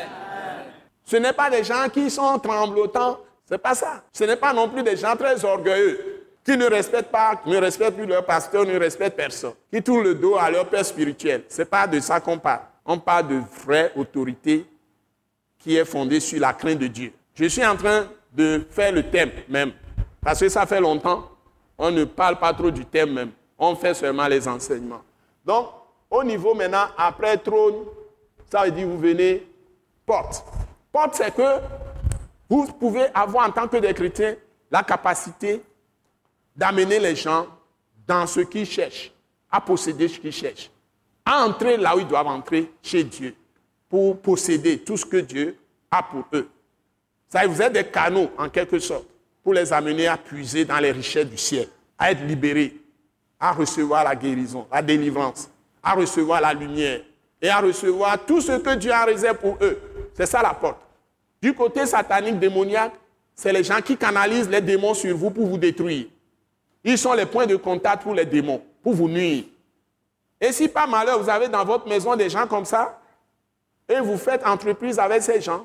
Ce n'est pas des gens qui sont tremblotants. C'est pas ça. Ce n'est pas non plus des gens très orgueilleux qui ne respectent pas, ne respectent plus leur pasteur, ne respectent personne, qui tournent le dos à leur père spirituel. Ce n'est pas de ça qu'on parle. On parle de vraie autorité qui est fondée sur la crainte de Dieu. Je suis en train de faire le thème même, parce que ça fait longtemps, on ne parle pas trop du thème même. On fait seulement les enseignements. Donc, au niveau maintenant, après trône, ça veut dire vous venez porte. Porte, c'est que vous pouvez avoir en tant que des chrétiens la capacité d'amener les gens dans ce qu'ils cherchent, à posséder ce qu'ils cherchent, à entrer là où ils doivent entrer chez Dieu, pour posséder tout ce que Dieu a pour eux. Ça, vous êtes des canaux, en quelque sorte, pour les amener à puiser dans les richesses du ciel, à être libérés, à recevoir la guérison, la délivrance, à recevoir la lumière et à recevoir tout ce que Dieu a réservé pour eux. C'est ça la porte. Du côté satanique, démoniaque, c'est les gens qui canalisent les démons sur vous pour vous détruire. Ils sont les points de contact pour les démons, pour vous nuire. Et si par malheur, vous avez dans votre maison des gens comme ça, et vous faites entreprise avec ces gens,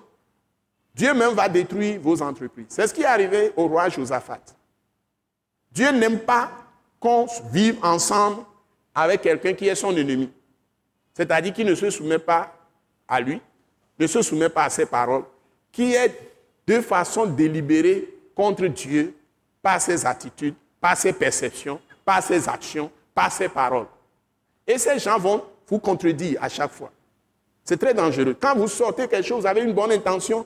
Dieu même va détruire vos entreprises. C'est ce qui est arrivé au roi Josaphat. Dieu n'aime pas qu'on vive ensemble avec quelqu'un qui est son ennemi. C'est-à-dire qui ne se soumet pas à lui, ne se soumet pas à ses paroles, qui est de façon délibérée contre Dieu par ses attitudes, par ses perceptions, par ses actions, par ses paroles. Et ces gens vont vous contredire à chaque fois. C'est très dangereux. Quand vous sortez quelque chose, vous avez une bonne intention,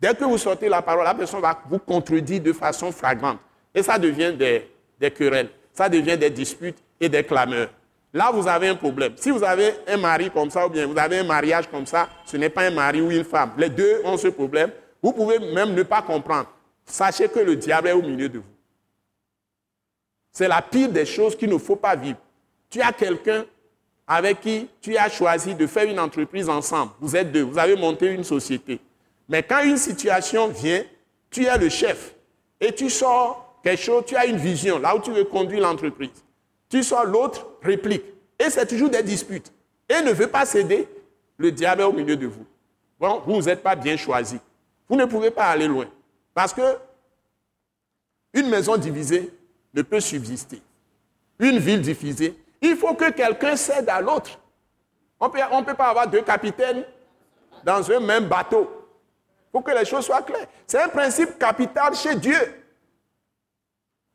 dès que vous sortez la parole, la personne va vous contredire de façon flagrante. Et ça devient des, des querelles, ça devient des disputes et des clameurs. Là, vous avez un problème. Si vous avez un mari comme ça, ou bien vous avez un mariage comme ça, ce n'est pas un mari ou une femme. Les deux ont ce problème. Vous pouvez même ne pas comprendre. Sachez que le diable est au milieu de vous. C'est la pire des choses qu'il ne faut pas vivre. Tu as quelqu'un avec qui tu as choisi de faire une entreprise ensemble. Vous êtes deux, vous avez monté une société. Mais quand une situation vient, tu es le chef et tu sors quelque chose, tu as une vision, là où tu veux conduire l'entreprise. Tu l'autre réplique. Et c'est toujours des disputes. Et ne veut pas céder, le diable au milieu de vous. Bon, vous n'êtes pas bien choisi. Vous ne pouvez pas aller loin. Parce que une maison divisée, ne peut subsister. Une ville divisée, il faut que quelqu'un cède à l'autre. On ne peut pas avoir deux capitaines dans un même bateau. Il faut que les choses soient claires. C'est un principe capital chez Dieu.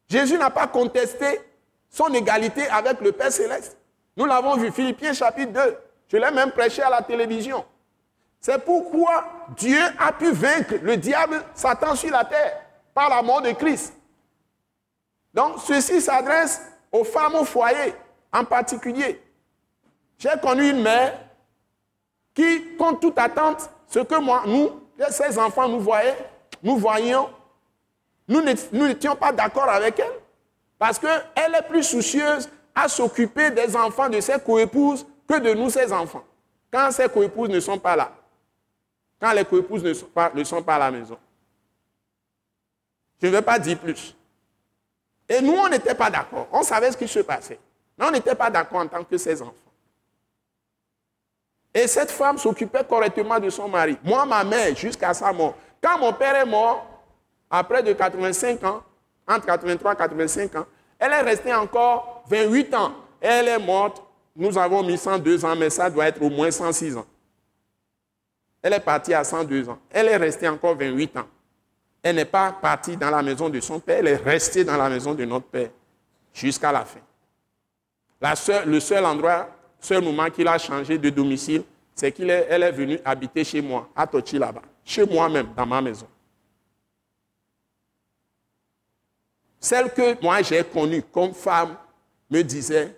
Jésus n'a pas contesté son égalité avec le Père céleste. Nous l'avons vu, Philippiens chapitre 2. Je l'ai même prêché à la télévision. C'est pourquoi Dieu a pu vaincre le diable, Satan sur la terre, par la mort de Christ. Donc, ceci s'adresse aux femmes au foyer en particulier. J'ai connu une mère qui, contre toute attente, ce que moi, nous, ses enfants, nous voyaient, nous voyions, nous n'étions pas d'accord avec elle. Parce qu'elle est plus soucieuse à s'occuper des enfants de ses coépouses que de nous, ses enfants. Quand ses coépouses ne sont pas là. Quand les coépouses ne sont pas, ne sont pas à la maison. Je ne vais pas dire plus. Et nous, on n'était pas d'accord. On savait ce qui se passait. Mais on n'était pas d'accord en tant que ses enfants. Et cette femme s'occupait correctement de son mari. Moi, ma mère, jusqu'à sa mort. Quand mon père est mort, après de 85 ans, entre 83 et 85 ans, elle est restée encore 28 ans. Elle est morte. Nous avons mis 102 ans, mais ça doit être au moins 106 ans. Elle est partie à 102 ans. Elle est restée encore 28 ans. Elle n'est pas partie dans la maison de son père, elle est restée dans la maison de notre père jusqu'à la fin. le seul endroit, seul moment qu'il a changé de domicile, c'est qu'elle est, est venue habiter chez moi, à Tochi là-bas, chez moi-même, dans ma maison. Celle que moi j'ai connue comme femme me disait,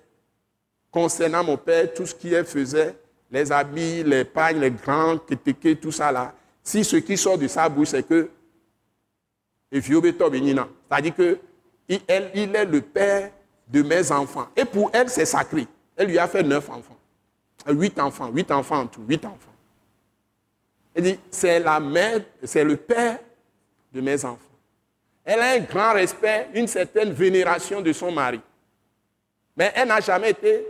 concernant mon père, tout ce qu'il faisait, les habits, les pagnes, les grands tout ça là, si ce qui sort de sa bouche, c'est que, c'est-à-dire que il, est le père de mes enfants. Et pour elle, c'est sacré. Elle lui a fait neuf enfants. Huit enfants, huit enfants en tout, huit enfants. Elle dit, c'est la mère, c'est le père de mes enfants. Elle a un grand respect, une certaine vénération de son mari. Mais elle n'a jamais été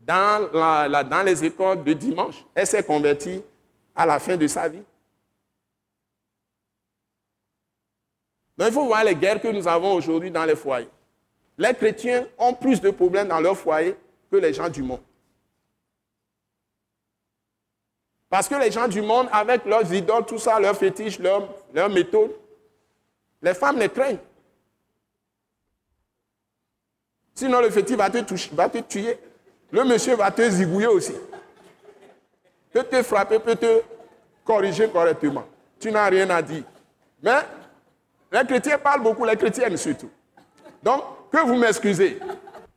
dans, les écoles de dimanche. Elle s'est convertie à la fin de sa vie. Donc il faut voir les guerres que nous avons aujourd'hui dans les foyers. Les chrétiens ont plus de problèmes dans leur foyer que les gens du monde. Parce que les gens du monde, avec leurs idoles, tout ça, leurs fétiches, leurs, leurs méthodes, les femmes les craignent. Sinon, le fétiche va te, toucher, va te tuer. Le monsieur va te zigouiller aussi. Peut te frapper, peut te corriger correctement. Tu n'as rien à dire. Mais les chrétiens parlent beaucoup, les chrétiennes surtout. Donc, que vous m'excusez.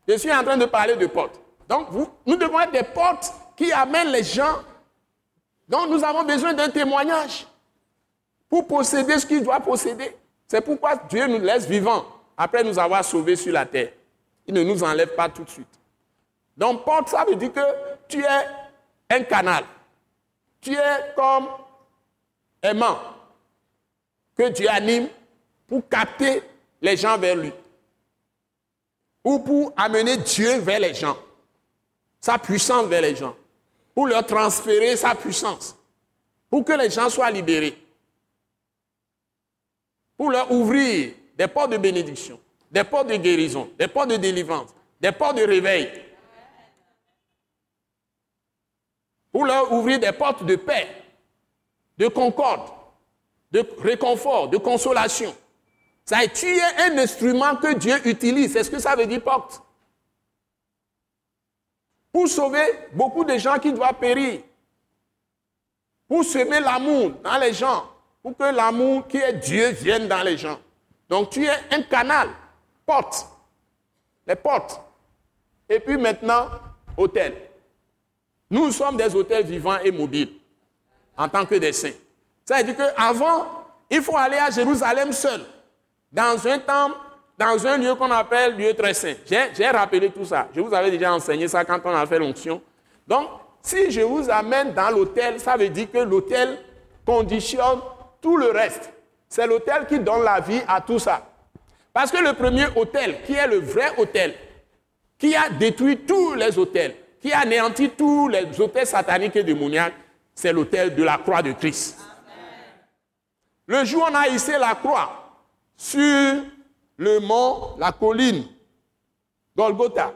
Je suis en train de parler de portes. Donc, nous devons être des portes qui amènent les gens. Donc, nous avons besoin d'un témoignage pour posséder ce qu'il doit posséder. C'est pourquoi Dieu nous laisse vivants après nous avoir sauvés sur la terre. Il ne nous enlève pas tout de suite. Donc, porte, ça veut dire que tu es un canal. Tu es comme aimant que Dieu anime pour capter les gens vers lui. Ou pour amener Dieu vers les gens. Sa puissance vers les gens. Pour leur transférer sa puissance. Pour que les gens soient libérés. Pour leur ouvrir des portes de bénédiction, des portes de guérison, des portes de délivrance, des portes de réveil. Pour leur ouvrir des portes de paix, de concorde, de réconfort, de consolation. Ça tu es un instrument que Dieu utilise. C'est ce que ça veut dire porte. Pour sauver beaucoup de gens qui doivent périr. Pour semer l'amour dans les gens. Pour que l'amour qui est Dieu vienne dans les gens. Donc tu es un canal. Porte. Les portes. Et puis maintenant, hôtel. Nous sommes des hôtels vivants et mobiles. En tant que des saints. Ça veut dire qu'avant, il faut aller à Jérusalem seul dans un temple, dans un lieu qu'on appelle lieu très saint. J'ai rappelé tout ça. Je vous avais déjà enseigné ça quand on a fait l'onction. Donc, si je vous amène dans l'hôtel, ça veut dire que l'hôtel conditionne tout le reste. C'est l'hôtel qui donne la vie à tout ça. Parce que le premier hôtel, qui est le vrai hôtel, qui a détruit tous les hôtels, qui a anéanti tous les hôtels sataniques et démoniaques, c'est l'hôtel de la croix de Christ. Le jour où on a hissé la croix, sur le mont, la colline, Golgotha.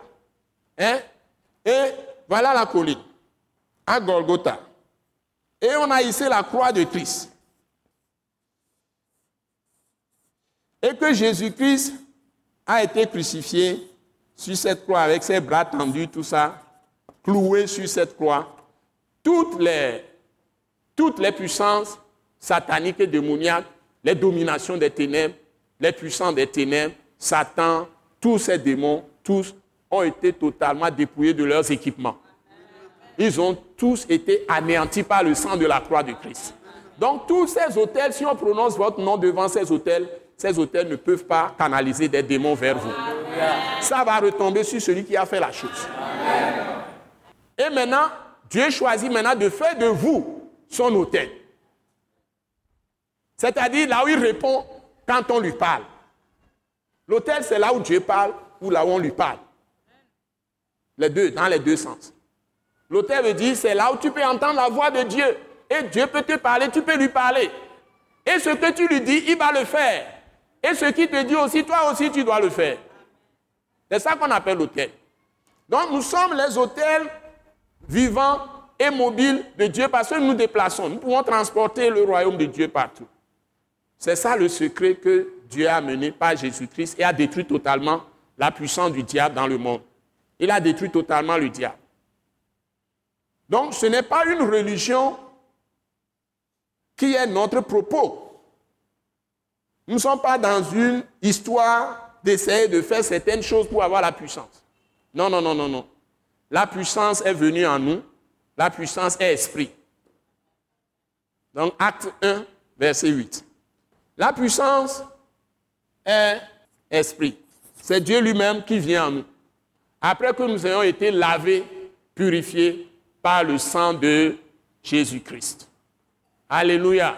Hein? Et voilà la colline, à Golgotha. Et on a ici la croix de Christ. Et que Jésus-Christ a été crucifié sur cette croix avec ses bras tendus, tout ça, cloué sur cette croix. Toutes les, puissances sataniques et démoniaques, les dominations des ténèbres, les puissants des ténèbres, Satan, tous ces démons, tous ont été totalement dépouillés de leurs équipements. Ils ont tous été anéantis par le sang de la croix de Christ. Donc tous ces hôtels, si on prononce votre nom devant ces hôtels, ces hôtels ne peuvent pas canaliser des démons vers vous. Ça va retomber sur celui qui a fait la chose. Et maintenant, Dieu choisit maintenant de faire de vous son hôtel. C'est-à-dire là où il répond quand on lui parle. L'autel, c'est là où Dieu parle ou là où on lui parle. Les deux, dans les deux sens. L'autel veut dire, c'est là où tu peux entendre la voix de Dieu. Et Dieu peut te parler, tu peux lui parler. Et ce que tu lui dis, il va le faire. Et ce qu'il te dit aussi, toi aussi, tu dois le faire. C'est ça qu'on appelle l'autel. Donc nous sommes les hôtels vivants et mobiles de Dieu parce que nous nous déplaçons. Nous pouvons transporter le royaume de Dieu partout. C'est ça le secret que Dieu a mené par Jésus-Christ et a détruit totalement la puissance du diable dans le monde. Il a détruit totalement le diable. Donc ce n'est pas une religion qui est notre propos. Nous ne sommes pas dans une histoire d'essayer de faire certaines choses pour avoir la puissance. Non, non, non, non, non. La puissance est venue en nous. La puissance est esprit. Donc acte 1, verset 8. La puissance est esprit. C'est Dieu lui-même qui vient en nous. Après que nous ayons été lavés, purifiés par le sang de Jésus-Christ. Alléluia.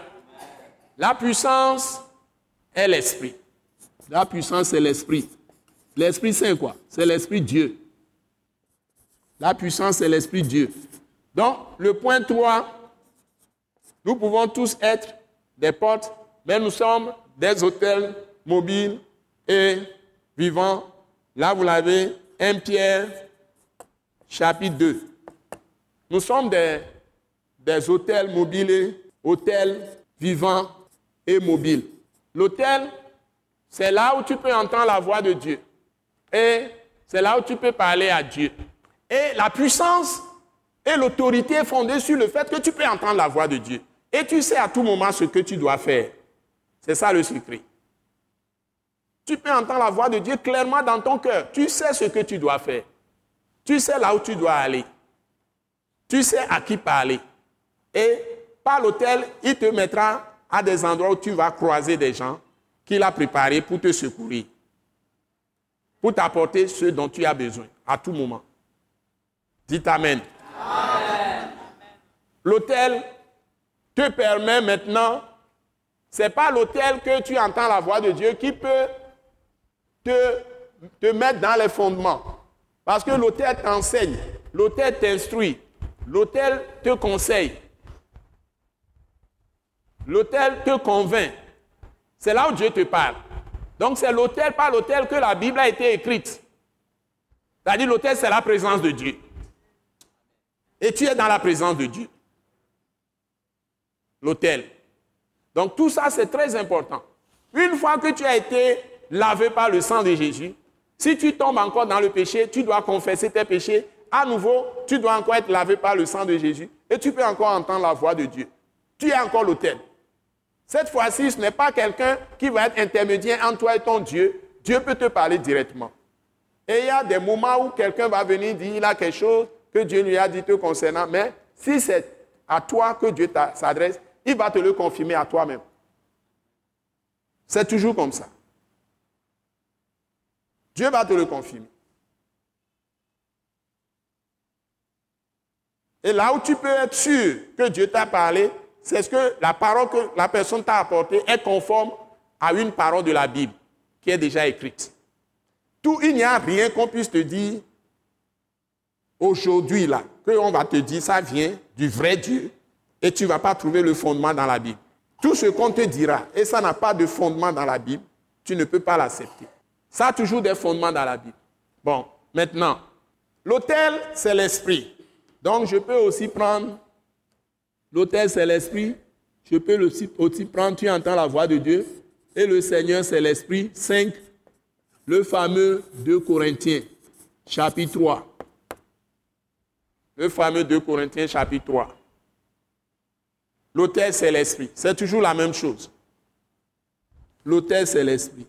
La puissance est l'esprit. La puissance, c'est l'esprit. L'esprit, c'est quoi? C'est l'esprit Dieu. La puissance, c'est l'esprit Dieu. Donc, le point 3, nous pouvons tous être des portes, mais nous sommes des hôtels mobiles et vivants. Là, vous l'avez, 1 Pierre, chapitre 2. Nous sommes des, des hôtels mobiles et hôtels vivants et mobiles. L'hôtel, c'est là où tu peux entendre la voix de Dieu. Et c'est là où tu peux parler à Dieu. Et la puissance et l'autorité est fondée sur le fait que tu peux entendre la voix de Dieu. Et tu sais à tout moment ce que tu dois faire. C'est ça le secret. Tu peux entendre la voix de Dieu clairement dans ton cœur. Tu sais ce que tu dois faire. Tu sais là où tu dois aller. Tu sais à qui parler. Et par l'hôtel, il te mettra à des endroits où tu vas croiser des gens qu'il a préparés pour te secourir. Pour t'apporter ce dont tu as besoin à tout moment. Dites Amen. Amen. L'hôtel te permet maintenant, ce n'est pas l'hôtel que tu entends la voix de Dieu qui peut te, te mettre dans les fondements. Parce que l'hôtel t'enseigne, l'hôtel t'instruit, l'hôtel te conseille, l'hôtel te convainc. C'est là où Dieu te parle. Donc c'est l'hôtel, pas l'hôtel que la Bible a été écrite. C'est-à-dire l'hôtel, c'est la présence de Dieu. Et tu es dans la présence de Dieu. L'hôtel. Donc tout ça, c'est très important. Une fois que tu as été lavé par le sang de Jésus. Si tu tombes encore dans le péché, tu dois confesser tes péchés. À nouveau, tu dois encore être lavé par le sang de Jésus. Et tu peux encore entendre la voix de Dieu. Tu es encore l'autel. Cette fois-ci, ce n'est pas quelqu'un qui va être intermédiaire entre toi et ton Dieu. Dieu peut te parler directement. Et il y a des moments où quelqu'un va venir dire il a quelque chose que Dieu lui a dit te concernant. Mais si c'est à toi que Dieu s'adresse, il va te le confirmer à toi-même. C'est toujours comme ça. Dieu va te le confirmer. Et là où tu peux être sûr que Dieu t'a parlé, c'est ce que la parole que la personne t'a apportée est conforme à une parole de la Bible qui est déjà écrite. Tout, il n'y a rien qu'on puisse te dire aujourd'hui là, qu'on va te dire ça vient du vrai Dieu et tu ne vas pas trouver le fondement dans la Bible. Tout ce qu'on te dira et ça n'a pas de fondement dans la Bible, tu ne peux pas l'accepter. Ça a toujours des fondements dans la Bible. Bon, maintenant, l'autel, c'est l'esprit. Donc, je peux aussi prendre, l'autel, c'est l'esprit. Je peux aussi prendre, tu entends la voix de Dieu. Et le Seigneur, c'est l'esprit. 5, le fameux 2 Corinthiens, chapitre 3. Le fameux 2 Corinthiens, chapitre 3. L'autel, c'est l'esprit. C'est toujours la même chose. L'autel, c'est l'esprit.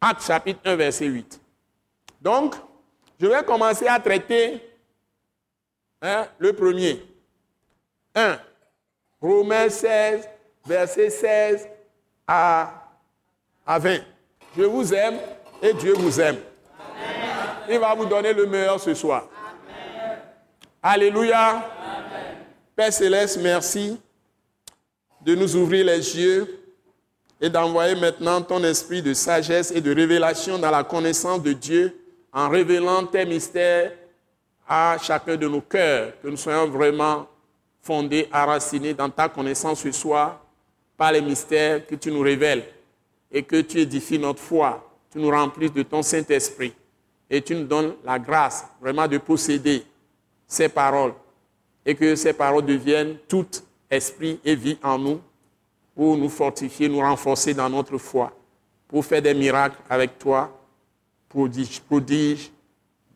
Acte chapitre 1, verset 8. Donc, je vais commencer à traiter hein, le premier. 1. Romains 16, verset 16 à, à 20. Je vous aime et Dieu vous aime. Il va vous donner le meilleur ce soir. Alléluia. Père céleste, merci de nous ouvrir les yeux et d'envoyer maintenant ton esprit de sagesse et de révélation dans la connaissance de Dieu en révélant tes mystères à chacun de nos cœurs, que nous soyons vraiment fondés, enracinés dans ta connaissance ce soir par les mystères que tu nous révèles et que tu édifies notre foi, tu nous remplis de ton Saint-Esprit et tu nous donnes la grâce vraiment de posséder ces paroles et que ces paroles deviennent tout esprit et vie en nous pour nous fortifier, nous renforcer dans notre foi, pour faire des miracles avec toi, prodiges, prodiges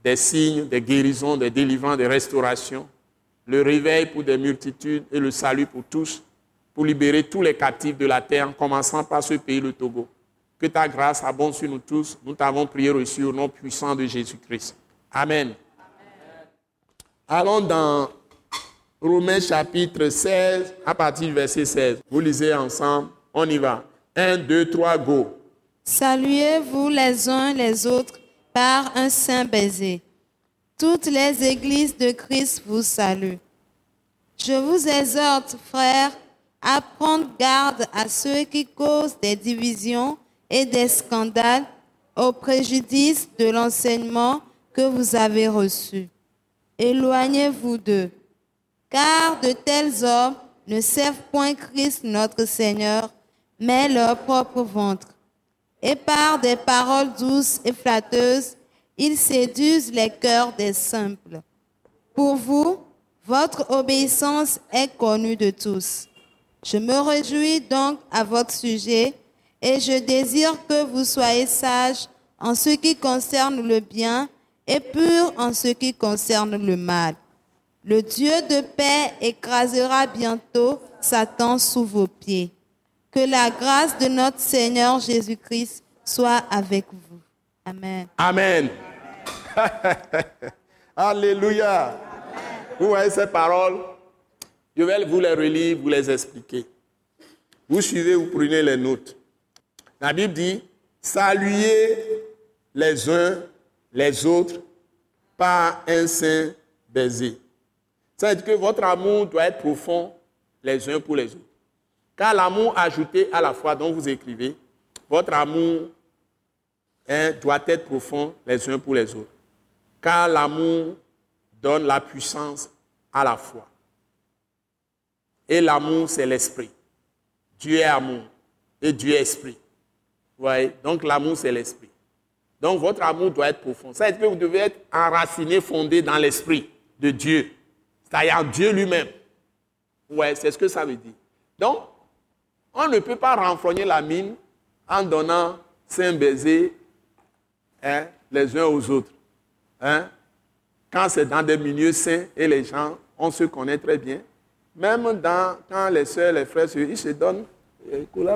des signes, des guérisons, des délivrances, des restaurations, le réveil pour des multitudes et le salut pour tous, pour libérer tous les captifs de la terre, en commençant par ce pays, le Togo. Que ta grâce abonde sur nous tous. Nous t'avons prié reçu au nom puissant de Jésus-Christ. Amen. Allons dans Romains chapitre 16, à partir du verset 16. Vous lisez ensemble. On y va. 1, 2, 3, go. Saluez-vous les uns les autres par un saint baiser. Toutes les églises de Christ vous saluent. Je vous exhorte, frères, à prendre garde à ceux qui causent des divisions et des scandales au préjudice de l'enseignement que vous avez reçu. Éloignez-vous d'eux, car de tels hommes ne servent point Christ notre Seigneur, mais leur propre ventre. Et par des paroles douces et flatteuses, ils séduisent les cœurs des simples. Pour vous, votre obéissance est connue de tous. Je me réjouis donc à votre sujet et je désire que vous soyez sages en ce qui concerne le bien et purs en ce qui concerne le mal. Le Dieu de paix écrasera bientôt Satan sous vos pieds. Que la grâce de notre Seigneur Jésus-Christ soit avec vous. Amen. Amen. Alléluia. Vous voyez ces paroles? Je vais vous les relire, vous les expliquer. Vous suivez, vous prenez les notes. La Bible dit, saluez les uns les autres par un saint baiser. Ça veut dire que votre amour doit être profond les uns pour les autres. Car l'amour ajouté à la foi dont vous écrivez, votre amour hein, doit être profond les uns pour les autres car l'amour donne la puissance à la foi. Et l'amour, c'est l'esprit. Dieu est amour et Dieu est esprit. Vous voyez? Donc l'amour, c'est l'esprit. Donc votre amour doit être profond. Ça veut dire que vous devez être enraciné, fondé dans l'esprit de Dieu. C'est-à-dire Dieu lui-même. Ouais, c'est ce que ça veut dire. Donc, on ne peut pas renfrogner la mine en donnant cinq baisers hein, les uns aux autres. Hein? Quand c'est dans des milieux sains et les gens, on se connaît très bien. Même dans, quand les soeurs, les frères, ils se donnent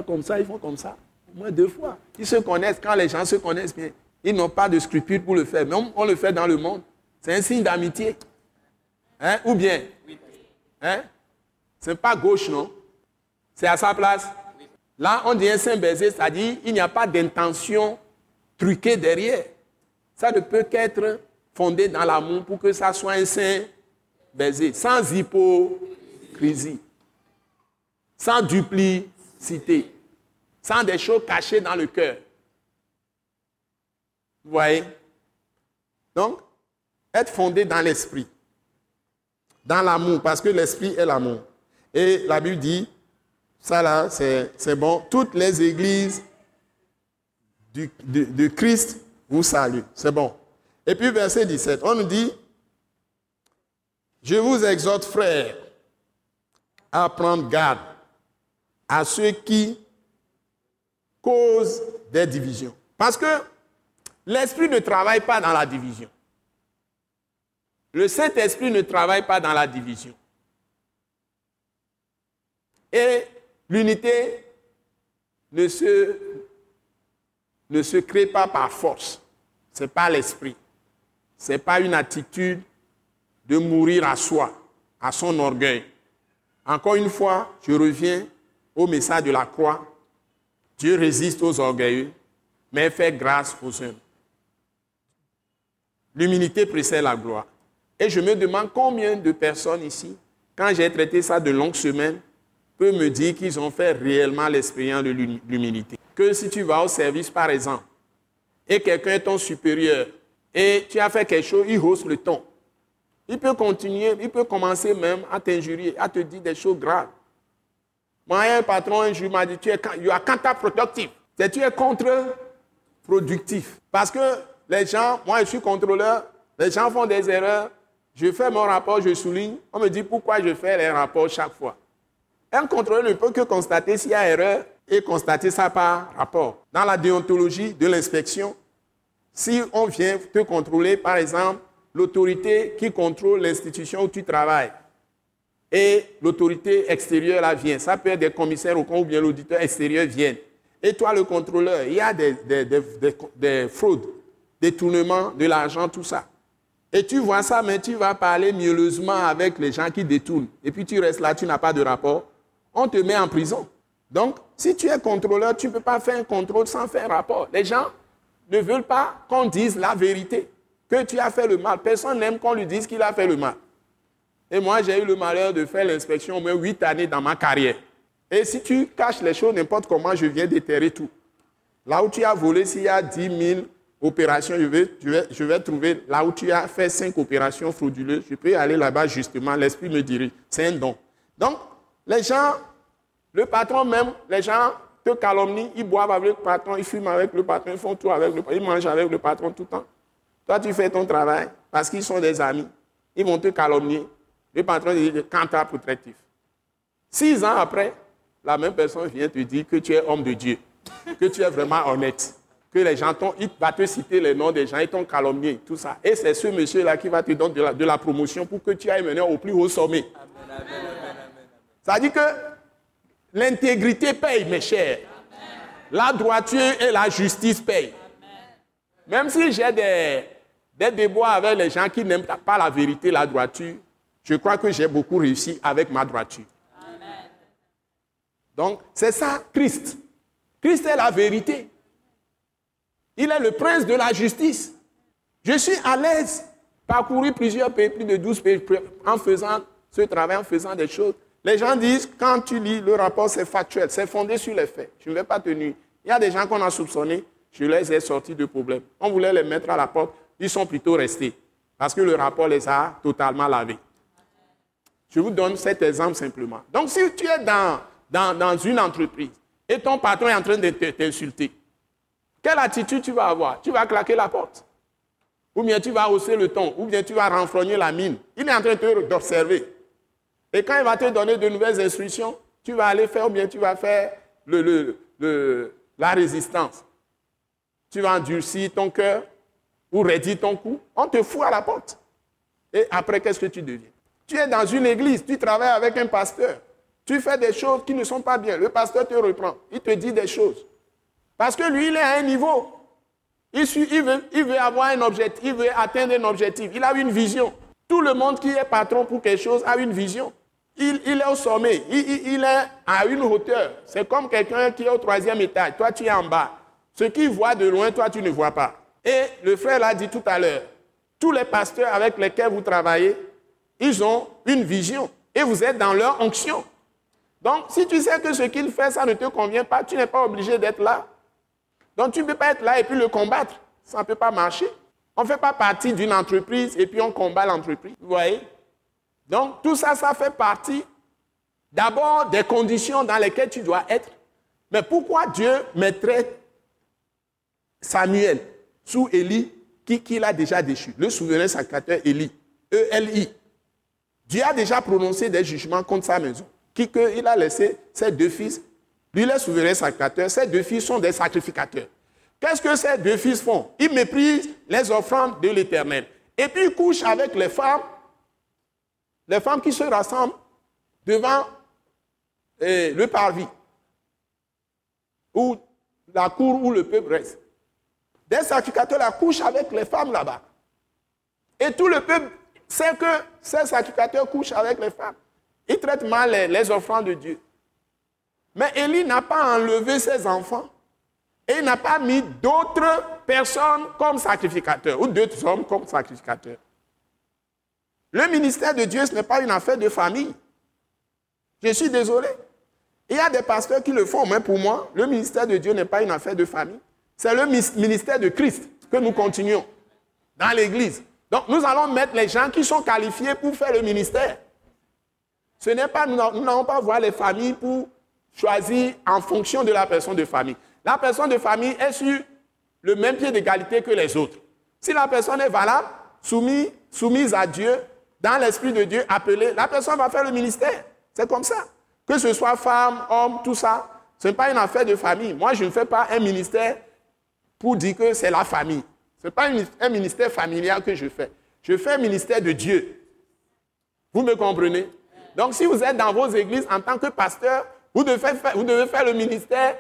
comme ça, ils font comme ça, au moins deux fois. Ils se connaissent, quand les gens se connaissent bien, ils n'ont pas de scrupules pour le faire. Mais on, le fait dans le monde. C'est un signe d'amitié. Hein? Ou bien hein? Ce n'est pas gauche, non? C'est à sa place. Là, on dit un saint baiser, c'est-à-dire qu'il n'y a pas d'intention truquée derrière. Ça ne peut qu'être fondé dans l'amour pour que ça soit un saint baiser, sans hypocrisie, sans duplicité, sans des choses cachées dans le cœur. Vous voyez? Donc, être fondé dans l'esprit, dans l'amour, parce que l'esprit est l'amour. Et la Bible dit, ça là, c'est bon, toutes les églises de, de Christ vous saluent. C'est bon. Et puis verset 17, on nous dit, je vous exhorte frères à prendre garde à ceux qui causent des divisions. Parce que l'Esprit ne travaille pas dans la division. Le Saint-Esprit ne travaille pas dans la division. Et l'unité ne se, ne se crée pas par force. Ce n'est pas l'esprit ce n'est pas une attitude de mourir à soi, à son orgueil. Encore une fois, je reviens au message de la croix. Dieu résiste aux orgueilleux, mais fait grâce aux hommes. L'humilité précède la gloire. Et je me demande combien de personnes ici, quand j'ai traité ça de longues semaines, peuvent me dire qu'ils ont fait réellement l'expérience de l'humilité. Que si tu vas au service, par exemple, et quelqu'un est ton supérieur, et tu as fait quelque chose, il hausse le ton. Il peut continuer, il peut commencer même à t'injurier, à te dire des choses graves. Moi, un patron un jour m'a dit, tu es, you. C'est tu es contre-productif. Parce que les gens, moi je suis contrôleur, les gens font des erreurs, je fais mon rapport, je souligne, on me dit pourquoi je fais les rapports chaque fois. Un contrôleur ne peut que constater s'il y a erreur et constater ça par rapport. Dans la déontologie de l'inspection, si on vient te contrôler, par exemple, l'autorité qui contrôle l'institution où tu travailles, et l'autorité extérieure là vient, ça peut être des commissaires ou bien l'auditeur extérieur vient, et toi le contrôleur, il y a des, des, des, fraudes, détournements de l'argent, tout ça. Et tu vois ça, mais tu vas parler mielleusement avec les gens qui détournent. Et puis tu restes là, tu n'as pas de rapport. On te met en prison. Donc, si tu es contrôleur, tu ne peux pas faire un contrôle sans faire rapport. Les gens ne veulent pas qu'on dise la vérité, que tu as fait le mal. Personne n'aime qu'on lui dise qu'il a fait le mal. Et moi, j'ai eu le malheur de faire l'inspection au moins huit années dans ma carrière. Et si tu caches les choses n'importe comment, je viens déterrer tout. Là où tu as volé, s'il y a 10 000 opérations, je vais, je, vais, trouver là où tu as fait cinq opérations frauduleuses, je peux aller là-bas justement, l'esprit me dirige. C'est un don. Donc, les gens, le patron même, les gens te calomnient, ils boivent avec le patron, ils fument avec le patron, ils font tout avec le patron, ils mangent avec le patron tout le temps. Toi, tu fais ton travail parce qu'ils sont des amis. Ils vont te calomnier. Le patron dit cantar protectif. Six ans après, la même personne vient te dire que tu es homme de Dieu, que tu es vraiment honnête que les gens t'ont, il va te citer les noms des gens, ils t'ont calomnié, tout ça. Et c'est ce monsieur-là qui va te donner de la, promotion pour que tu ailles mener au plus haut sommet. Ça dit que l'intégrité paye, mes chers. La droiture et la justice payent. Même si j'ai des, des avec les gens qui n'aiment pas la vérité, la droiture, je crois que j'ai beaucoup réussi avec ma droiture. Donc, c'est ça, Christ. Christ est la vérité. Il est le prince de la justice. Je suis à l'aise parcourir plusieurs pays, plus de 12 pays, en faisant ce travail, en faisant des choses. Les gens disent, quand tu lis le rapport, c'est factuel, c'est fondé sur les faits. Je ne vais pas tenir. Il y a des gens qu'on a soupçonnés, je les ai sortis de problème. On voulait les mettre à la porte, ils sont plutôt restés. Parce que le rapport les a totalement lavés. Je vous donne cet exemple simplement. Donc, si tu es dans, dans, dans une entreprise et ton patron est en train de t'insulter, quelle attitude tu vas avoir? Tu vas claquer la porte? Ou bien tu vas hausser le ton? Ou bien tu vas renfrogner la mine? Il est en train d'observer. Et quand il va te donner de nouvelles instructions, tu vas aller faire ou bien tu vas faire la résistance. Tu vas endurcir ton cœur ou raidir ton cou. On te fout à la porte. Et après, qu'est-ce que tu deviens? Tu es dans une église, tu travailles avec un pasteur. Tu fais des choses qui ne sont pas bien. Le pasteur te reprend. Il te dit des choses. Parce que lui, il est à un niveau. Il, veut, avoir un objectif, il veut atteindre un objectif. Il a une vision. Tout le monde qui est patron pour quelque chose a une vision. Il, est au sommet, il, est à une hauteur. C'est comme quelqu'un qui est au troisième étage. Toi, tu es en bas. Ce qu'il voit de loin, toi, tu ne vois pas. Et le frère l'a dit tout à l'heure. Tous les pasteurs avec lesquels vous travaillez, ils ont une vision. Et vous êtes dans leur onction. Donc, si tu sais que ce qu'il fait, ça ne te convient pas, tu n'es pas obligé d'être là. Donc tu ne peux pas être là et puis le combattre. Ça ne peut pas marcher. On ne fait pas partie d'une entreprise et puis on combat l'entreprise. Vous voyez? Donc tout ça, ça fait partie d'abord des conditions dans lesquelles tu dois être. Mais pourquoi Dieu mettrait Samuel sous Élie qui, qui l'a déjà déchu? Le souverain sacrificateur Élie. E-L-I. Dieu a déjà prononcé des jugements contre sa maison. Qui que, il a laissé ses deux fils lui, le souverain sacrificateur. Ses deux fils sont des sacrificateurs. Qu'est-ce que ces deux fils font? Ils méprisent les offrandes de l'Éternel. Et puis ils couchent avec les femmes, les femmes qui se rassemblent devant eh, le parvis, ou la cour où le peuple reste. Des sacrificateurs la couchent avec les femmes là-bas. Et tout le peuple sait que ces sacrificateurs couchent avec les femmes. Ils traitent mal les offrandes de Dieu. Mais Élie n'a pas enlevé ses enfants et n'a pas mis d'autres personnes comme sacrificateurs ou d'autres hommes comme sacrificateurs. Le ministère de Dieu, ce n'est pas une affaire de famille. Je suis désolé. Il y a des pasteurs qui le font, mais pour moi, le ministère de Dieu n'est pas une affaire de famille. C'est le ministère de Christ que nous continuons dans l'Église. Donc nous allons mettre les gens qui sont qualifiés pour faire le ministère. Ce n'est pas, nous n'allons pas voir les familles pour choisi en fonction de la personne de famille. La personne de famille est sur le même pied d'égalité que les autres. Si la personne est valable, soumise, soumise à Dieu, dans l'esprit de Dieu, appelée, la personne va faire le ministère. C'est comme ça. Que ce soit femme, homme, tout ça, ce n'est pas une affaire de famille. Moi, je ne fais pas un ministère pour dire que c'est la famille. Ce n'est pas un ministère familial que je fais. Je fais un ministère de Dieu. Vous me comprenez? Donc, si vous êtes dans vos églises en tant que pasteur, vous devez faire, vous devez faire le ministère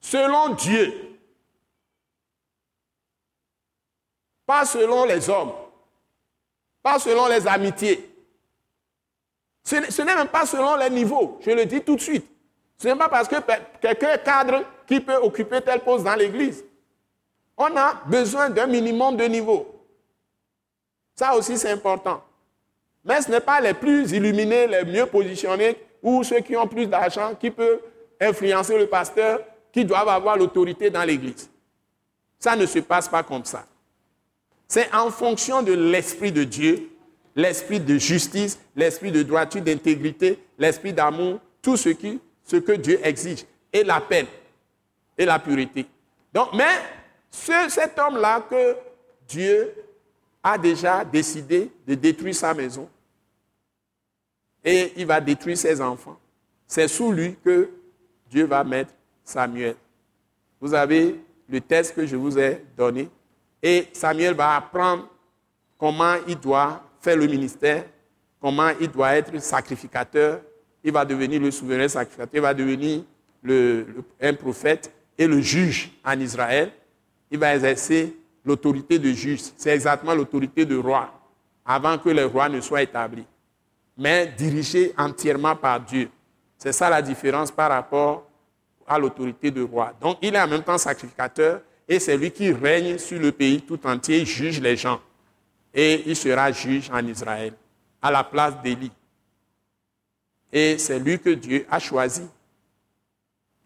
selon Dieu. Pas selon les hommes. Pas selon les amitiés. Ce n'est même pas selon les niveaux, je le dis tout de suite. Ce n'est pas parce que quelqu'un est cadre qui peut occuper telle poste dans l'église. On a besoin d'un minimum de niveau. Ça aussi, c'est important. Mais ce n'est pas les plus illuminés, les mieux positionnés ou ceux qui ont plus d'argent qui peuvent influencer le pasteur qui doivent avoir l'autorité dans l'église. Ça ne se passe pas comme ça. C'est en fonction de l'Esprit de Dieu l'esprit de justice, l'esprit de droiture, d'intégrité, l'esprit d'amour, tout ce, que Dieu exige, et la peine, et la pureté. Donc, mais cet homme-là que Dieu a déjà décidé de détruire sa maison, et il va détruire ses enfants, c'est sous lui que Dieu va mettre Samuel. Vous avez le test que je vous ai donné, et Samuel va apprendre comment il doit faire le ministère, comment il doit être sacrificateur, il va devenir le souverain sacrificateur, il va devenir un prophète et le juge en Israël. Il va exercer l'autorité de juge. C'est exactement l'autorité de roi, avant que le roi ne soit établi. Mais dirigé entièrement par Dieu. C'est ça la différence par rapport à l'autorité de roi. Donc il est en même temps sacrificateur et c'est lui qui règne sur le pays tout entier, juge les gens et il sera juge en Israël à la place d'Élie. Et c'est lui que Dieu a choisi.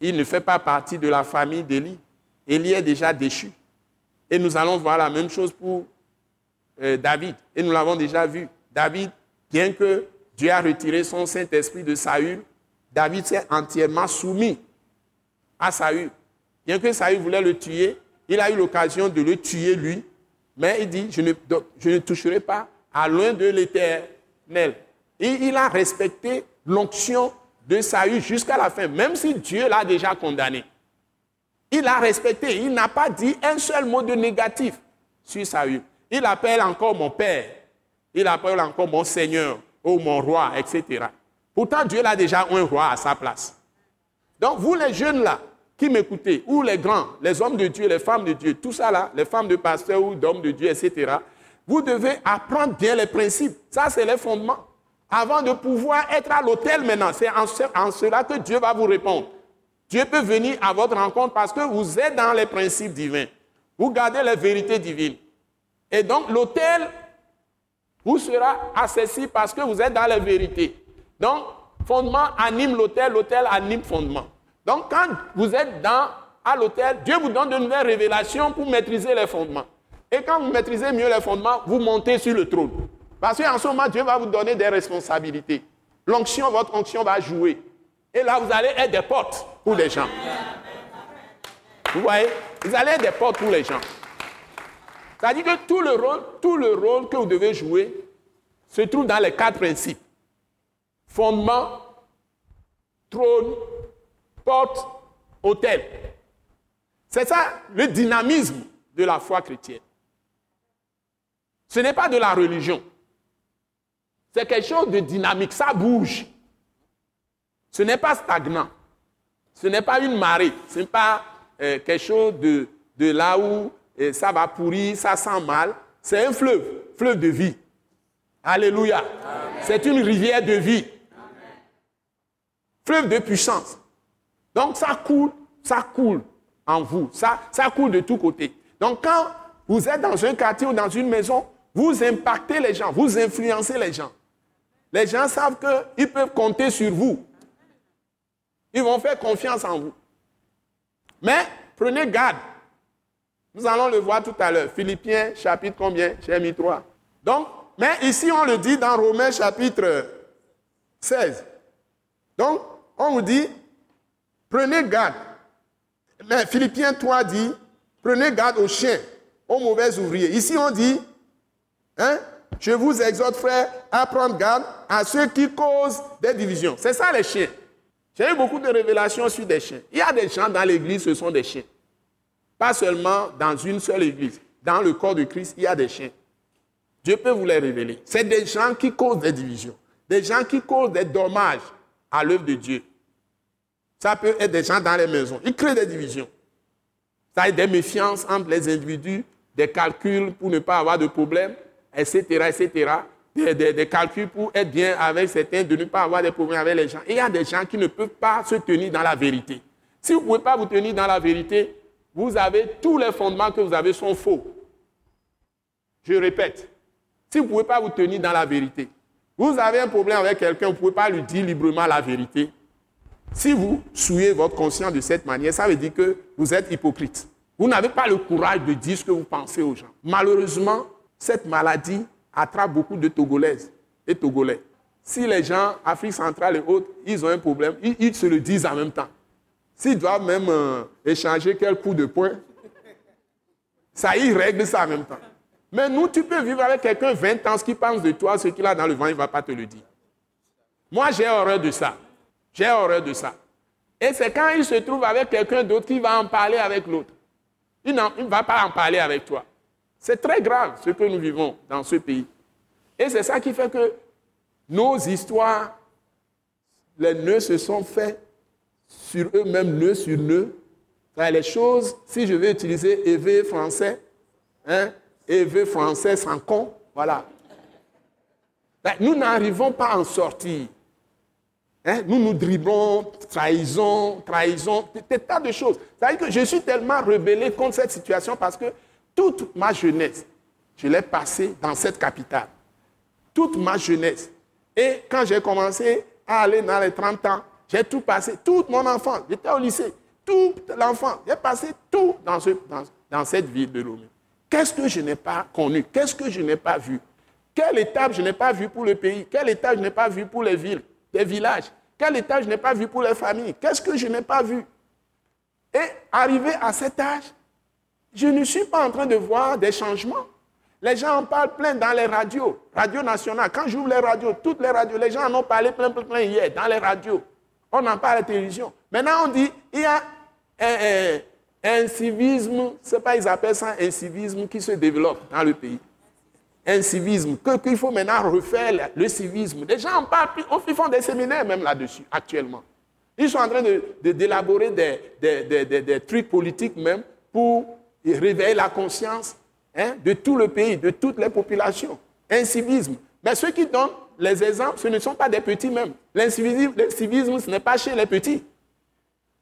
Il ne fait pas partie de la famille d'Élie. Élie est déjà déchu. Et nous allons voir la même chose pour euh, David. Et nous l'avons déjà vu. David, bien que Dieu a retiré son Saint-Esprit de Saül, David s'est entièrement soumis à Saül. Bien que Saül voulait le tuer, il a eu l'occasion de le tuer lui mais il dit, je ne, toucherai pas à loin de l'éternel. Et il a respecté l'onction de Saül jusqu'à la fin, même si Dieu l'a déjà condamné. Il a respecté, il n'a pas dit un seul mot de négatif sur Saül. Il appelle encore mon père, il appelle encore mon Seigneur, ou mon roi, etc. Pourtant, Dieu l'a déjà un roi à sa place. Donc, vous les jeunes là, qui ou les grands, les hommes de Dieu, les femmes de Dieu, tout ça là, les femmes de pasteurs ou d'hommes de Dieu, etc., vous devez apprendre bien les principes. Ça, c'est les fondements. Avant de pouvoir être à l'hôtel maintenant, c'est en, en, cela que Dieu va vous répondre. Dieu peut venir à votre rencontre parce que vous êtes dans les principes divins. Vous gardez les vérités divines. Et donc, l'hôtel vous sera accessible parce que vous êtes dans les vérités. Donc, fondement anime l'hôtel, l'hôtel anime fondement. Donc quand vous êtes dans, à l'hôtel, Dieu vous donne de nouvelles révélations pour maîtriser les fondements. Et quand vous maîtrisez mieux les fondements, vous montez sur le trône. Parce qu'en ce moment, Dieu va vous donner des responsabilités. L'onction, votre onction va jouer. Et là, vous allez être des portes pour les gens. Vous voyez? Vous allez être des portes pour les gens. C'est-à-dire que tout le rôle, tout le rôle que vous devez jouer se trouve dans les quatre principes. Fondement, trône, porte, hôtel. C'est ça le dynamisme de la foi chrétienne. Ce n'est pas de la religion. C'est quelque chose de dynamique, ça bouge. Ce n'est pas stagnant. Ce n'est pas une marée. Ce n'est pas euh, quelque chose de, de là où euh, ça va pourrir, ça sent mal. C'est un fleuve, fleuve de vie. Alléluia. C'est une rivière de vie. Fleuve de puissance. Donc ça coule, ça coule en vous, ça, ça coule de tous côtés. Donc quand vous êtes dans un quartier ou dans une maison, vous impactez les gens, vous influencez les gens. Les gens savent qu'ils peuvent compter sur vous. Ils vont faire confiance en vous. Mais prenez garde. Nous allons le voir tout à l'heure. Philippiens chapitre combien? J'ai mis 3. Donc, mais ici on le dit dans Romains chapitre 16. Donc, on vous dit, Prenez garde. Mais Philippiens 3 dit, prenez garde aux chiens, aux mauvais ouvriers. Ici on dit, hein, je vous exhorte frère à prendre garde à ceux qui causent des divisions. C'est ça les chiens. J'ai eu beaucoup de révélations sur des chiens. Il y a des gens dans l'église, ce sont des chiens. Pas seulement dans une seule église. Dans le corps de Christ, il y a des chiens. Dieu peut vous les révéler. C'est des gens qui causent des divisions. Des gens qui causent des dommages à l'œuvre de Dieu. Ça peut être des gens dans les maisons. Ils créent des divisions. Ça a des méfiances entre les individus, des calculs pour ne pas avoir de problème, etc., etc. Des, calculs pour être bien avec certains, de ne pas avoir de problèmes avec les gens. Il y a des gens qui ne peuvent pas se tenir dans la vérité. Si vous ne pouvez pas vous tenir dans la vérité, vous avez tous les fondements que vous avez sont faux. Je répète, si vous ne pouvez pas vous tenir dans la vérité, vous avez un problème avec quelqu'un, vous ne pouvez pas lui dire librement la vérité. Si vous souillez votre conscience de cette manière, ça veut dire que vous êtes hypocrite. Vous n'avez pas le courage de dire ce que vous pensez aux gens. Malheureusement, cette maladie attrape beaucoup de Togolaises et Togolais. Si les gens, Afrique centrale et autres, ils ont un problème, ils, se le disent en même temps. S'ils doivent même euh, échanger quelques coups de poing, ça, ils règlent ça en même temps. Mais nous, tu peux vivre avec quelqu'un 20 ans, ce qu'il pense de toi, ce qu'il a dans le vent, il ne va pas te le dire. Moi, j'ai horreur de ça. J'ai horreur de ça. Et c'est quand il se trouve avec quelqu'un d'autre qui va en parler avec l'autre. Il ne va pas en parler avec toi. C'est très grave ce que nous vivons dans ce pays. Et c'est ça qui fait que nos histoires, les nœuds se sont faits sur eux-mêmes, nœuds sur nœuds. les choses, si je vais utiliser EV français, hein, français sans con, voilà. Ben, nous n'arrivons pas à en sortir. Hein? Nous nous driblons, trahison, trahison, des tas de choses. C'est-à-dire que je suis tellement rebellé contre cette situation parce que toute ma jeunesse, je l'ai passée dans cette capitale. Toute ma jeunesse. Et quand j'ai commencé à aller dans les 30 ans, j'ai tout passé, toute mon enfance. J'étais au lycée, tout l'enfant. J'ai passé tout dans, dans, cette ville de Lomé. Qu'est-ce que je n'ai pas connu? Qu'est-ce que je n'ai pas vu? Quelle étape je n'ai pas vu pour le pays? Quelle étape je n'ai pas vu pour les villes? Des villages. Quel état je n'ai pas vu pour les familles? Qu'est-ce que je n'ai pas vu? Et arrivé à cet âge, je ne suis pas en train de voir des changements. Les gens en parlent plein dans les radios, radio nationale. Quand j'ouvre les radios, toutes les radios, les gens en ont parlé plein, plein, plein hier, dans les radios. On en parle à la télévision. Maintenant, on dit, il y a un, un civisme, c'est pas, ils appellent ça un civisme qui se développe dans le pays un civisme, qu'il faut maintenant refaire le civisme. Les gens en parlent, ils font des séminaires même là-dessus actuellement. Ils sont en train d'élaborer de, des, des, trucs politiques même pour réveiller la conscience hein, de tout le pays, de toutes les populations. Un civisme. Mais ceux qui donnent les exemples, ce ne sont pas des petits même. L'incivisme, ce n'est pas chez les petits.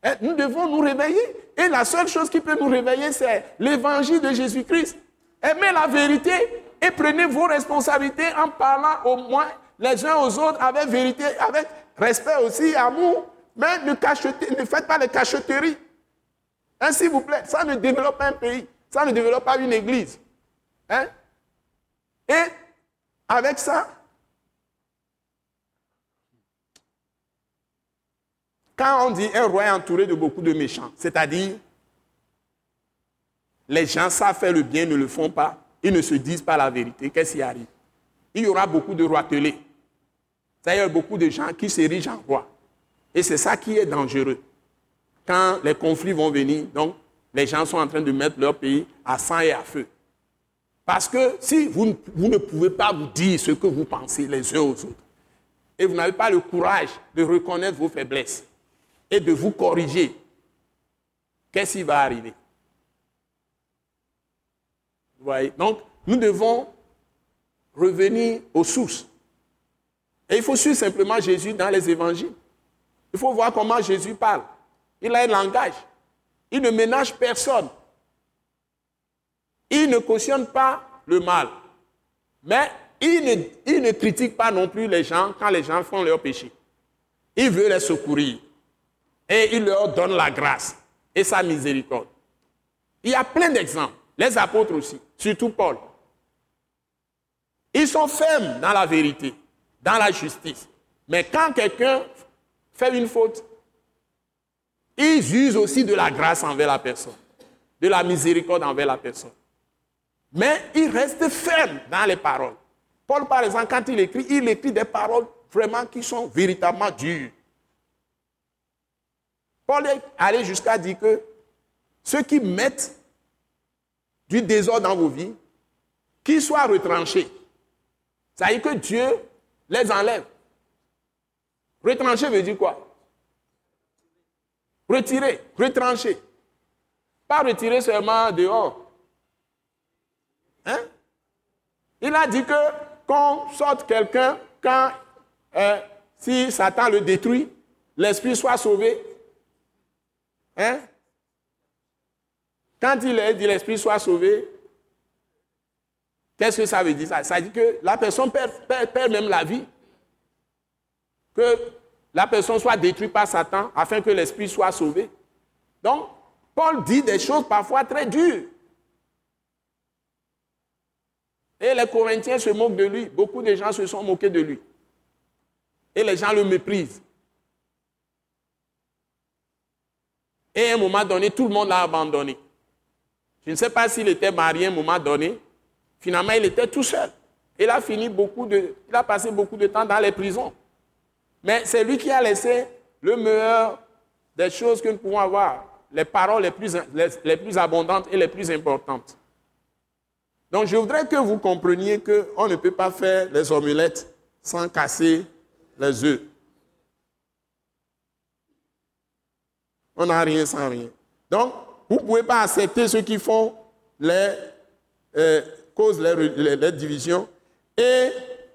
Hein, nous devons nous réveiller. Et la seule chose qui peut nous réveiller, c'est l'évangile de Jésus-Christ. Aimer la vérité et prenez vos responsabilités en parlant au moins les uns aux autres avec vérité, avec respect aussi, amour. Mais ne, ne faites pas les cachotteries. Hein, S'il vous plaît, ça ne développe pas un pays, ça ne développe pas une église. Hein? Et avec ça, quand on dit un roi est entouré de beaucoup de méchants, c'est-à-dire les gens savent faire le bien, ne le font pas, ils ne se disent pas la vérité, qu'est-ce qui arrive? Il y aura beaucoup de roitelets. C'est-à-dire beaucoup de gens qui s'érigent en roi. Et c'est ça qui est dangereux. Quand les conflits vont venir, donc les gens sont en train de mettre leur pays à sang et à feu. Parce que si vous ne pouvez pas vous dire ce que vous pensez les uns aux autres, et vous n'avez pas le courage de reconnaître vos faiblesses et de vous corriger, qu'est-ce qui va arriver? Donc, nous devons revenir aux sources. Et il faut suivre simplement Jésus dans les évangiles. Il faut voir comment Jésus parle. Il a un langage. Il ne ménage personne. Il ne cautionne pas le mal. Mais il ne, il ne critique pas non plus les gens quand les gens font leur péché. Il veut les secourir. Et il leur donne la grâce et sa miséricorde. Il y a plein d'exemples. Les apôtres aussi, surtout Paul. Ils sont fermes dans la vérité, dans la justice. Mais quand quelqu'un fait une faute, ils usent aussi de la grâce envers la personne, de la miséricorde envers la personne. Mais ils restent fermes dans les paroles. Paul, par exemple, quand il écrit, il écrit des paroles vraiment qui sont véritablement dures. Paul est allé jusqu'à dire que ceux qui mettent du désordre dans vos vies, qu'ils soient retranchés. Ça veut dire que Dieu les enlève. Retrancher veut dire quoi? Retirer, retrancher. Pas retirer seulement dehors. Hein? Il a dit que qu'on sorte quelqu'un quand euh, si Satan le détruit, l'esprit soit sauvé. Hein? Quand il dit l'esprit soit sauvé, qu'est-ce que ça veut dire? Ça, ça dit que la personne perd, perd même la vie. Que la personne soit détruite par Satan afin que l'esprit soit sauvé. Donc, Paul dit des choses parfois très dures. Et les Corinthiens se moquent de lui. Beaucoup de gens se sont moqués de lui. Et les gens le méprisent. Et à un moment donné, tout le monde l'a abandonné. Je ne sais pas s'il était marié à un moment donné. Finalement, il était tout seul. Il a fini beaucoup de, il a passé beaucoup de temps dans les prisons. Mais c'est lui qui a laissé le meilleur des choses que nous pouvons avoir, les paroles les plus, les, plus abondantes et les plus importantes. Donc je voudrais que vous compreniez qu'on ne peut pas faire les omelettes sans casser les œufs. On n'a rien sans rien. Donc, vous ne pouvez pas accepter ceux qui font les euh, causes les divisions et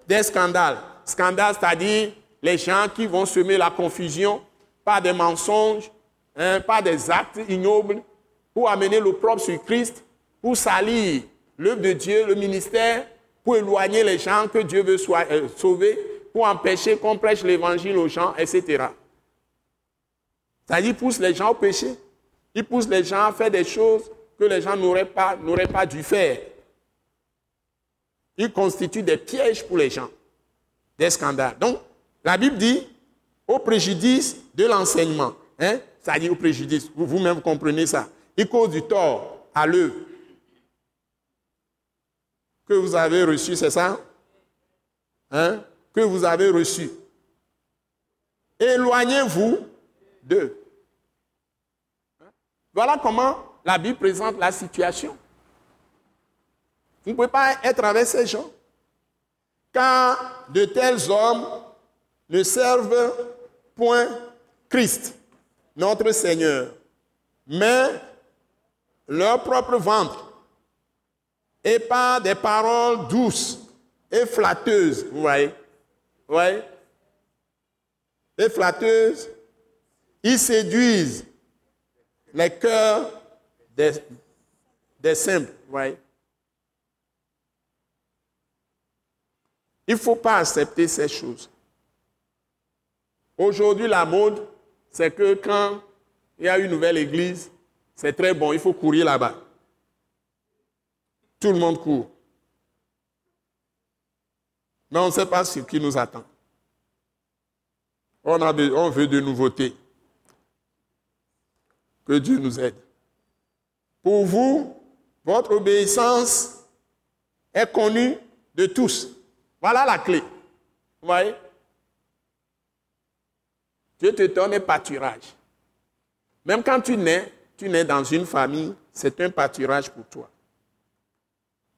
des scandales. Scandales, c'est-à-dire les gens qui vont semer la confusion par des mensonges, hein, par des actes ignobles, pour amener l'opprobre sur Christ, pour salir l'œuvre de Dieu, le ministère, pour éloigner les gens que Dieu veut euh, sauver, pour empêcher qu'on prêche l'évangile aux gens, etc. C'est-à-dire, pousse les gens au péché. Il pousse les gens à faire des choses que les gens n'auraient pas, n'auraient pas dû faire. Il constitue des pièges pour les gens, des scandales. Donc, la Bible dit au préjudice de l'enseignement. Hein? Ça dit au préjudice. Vous-même comprenez ça. Il cause du tort à l'œuvre que vous avez reçu, c'est ça? Hein? Que vous avez reçu. Éloignez-vous d'eux. Voilà comment la Bible présente la situation. Vous ne pouvez pas être avec ces gens. Car de tels hommes ne servent point Christ, notre Seigneur, mais leur propre ventre, et par des paroles douces et flatteuses, vous voyez, vous voyez, et flatteuses, ils séduisent les cœurs des, des simples, vous voyez. Il ne faut pas accepter ces choses. Aujourd'hui, la mode, c'est que quand il y a une nouvelle église, c'est très bon, il faut courir là-bas. Tout le monde court. Mais on ne sait pas ce qui nous attend. On, a, on veut de nouveautés. Que Dieu nous aide. Pour vous, votre obéissance est connue de tous. Voilà la clé. Vous voyez? Dieu te donne un pâturage. Même quand tu nais, tu nais dans une famille, c'est un pâturage pour toi.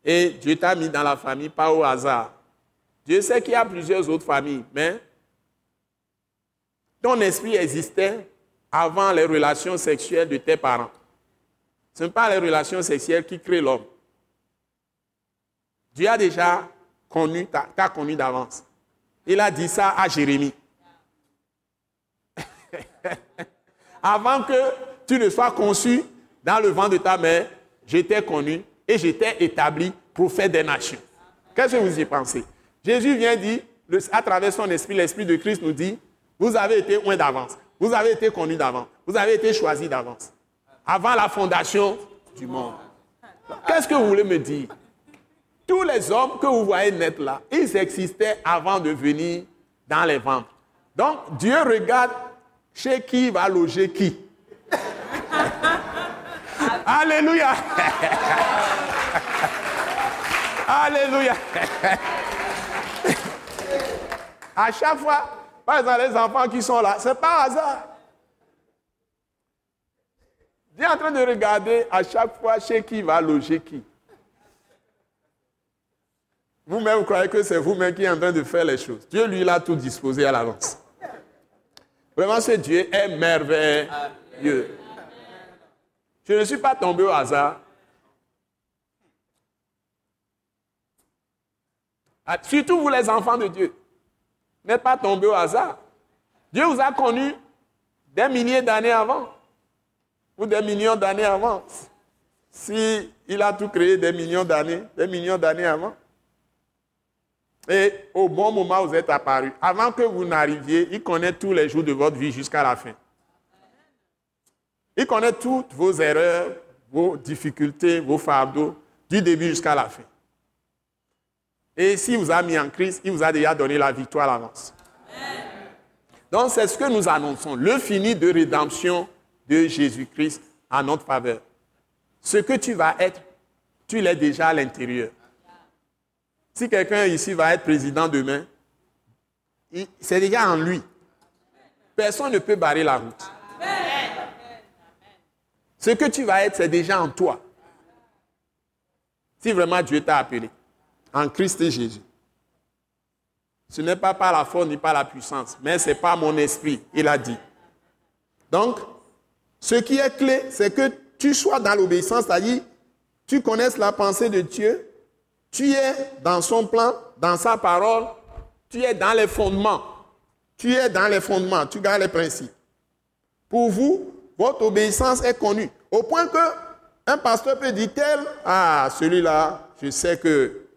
Et Dieu t'a mis dans la famille pas au hasard. Dieu sait qu'il y a plusieurs autres familles, mais ton esprit existait avant les relations sexuelles de tes parents. Ce n'est pas les relations sexuelles qui créent l'homme. Dieu a déjà connu, t'a connu d'avance. Il a dit ça à Jérémie. Avant que tu ne sois conçu dans le vent de ta mère, j'étais connu et j'étais établi prophète des nations. Qu'est-ce que vous y pensez? Jésus vient dire, à travers son esprit, l'esprit de Christ nous dit, vous avez été loin d'avance, vous avez été connu d'avance, vous avez été choisi d'avance, avant la fondation du monde. Qu'est-ce que vous voulez me dire? Tous les hommes que vous voyez naître là, ils existaient avant de venir dans les ventres. Donc Dieu regarde chez qui va loger qui Alléluia. Alléluia. À chaque fois, par exemple, les enfants qui sont là, c'est pas hasard. Dieu est en train de regarder à chaque fois chez qui va loger qui. Vous-même, vous croyez que c'est vous-même qui êtes en train de faire les choses. Dieu, lui, l'a tout disposé à l'avance. Vraiment, ce Dieu est merveilleux. Je ne suis pas tombé au hasard. Ah, surtout vous les enfants de Dieu. N'êtes pas tombé au hasard. Dieu vous a connu des milliers d'années avant. Ou des millions d'années avant. Si il a tout créé des millions d'années, des millions d'années avant. Et au bon moment, vous êtes apparu. Avant que vous n'arriviez, il connaît tous les jours de votre vie jusqu'à la fin. Il connaît toutes vos erreurs, vos difficultés, vos fardeaux, du début jusqu'à la fin. Et s'il vous a mis en crise, il vous a déjà donné la victoire à l'avance. Donc c'est ce que nous annonçons, le fini de rédemption de Jésus-Christ en notre faveur. Ce que tu vas être, tu l'es déjà à l'intérieur. Si quelqu'un ici va être président demain, c'est déjà en lui. Personne ne peut barrer la route. Ce que tu vas être, c'est déjà en toi. Si vraiment Dieu t'a appelé en Christ et Jésus. Ce n'est pas par la force ni par la puissance, mais c'est par mon esprit, il a dit. Donc, ce qui est clé, c'est que tu sois dans l'obéissance, c'est-à-dire, tu connaisses la pensée de Dieu, tu es dans son plan, dans sa parole, tu es dans les fondements. Tu es dans les fondements, tu gardes les principes. Pour vous, votre obéissance est connue. Au point que un pasteur peut dire tel, ah, celui-là, je sais que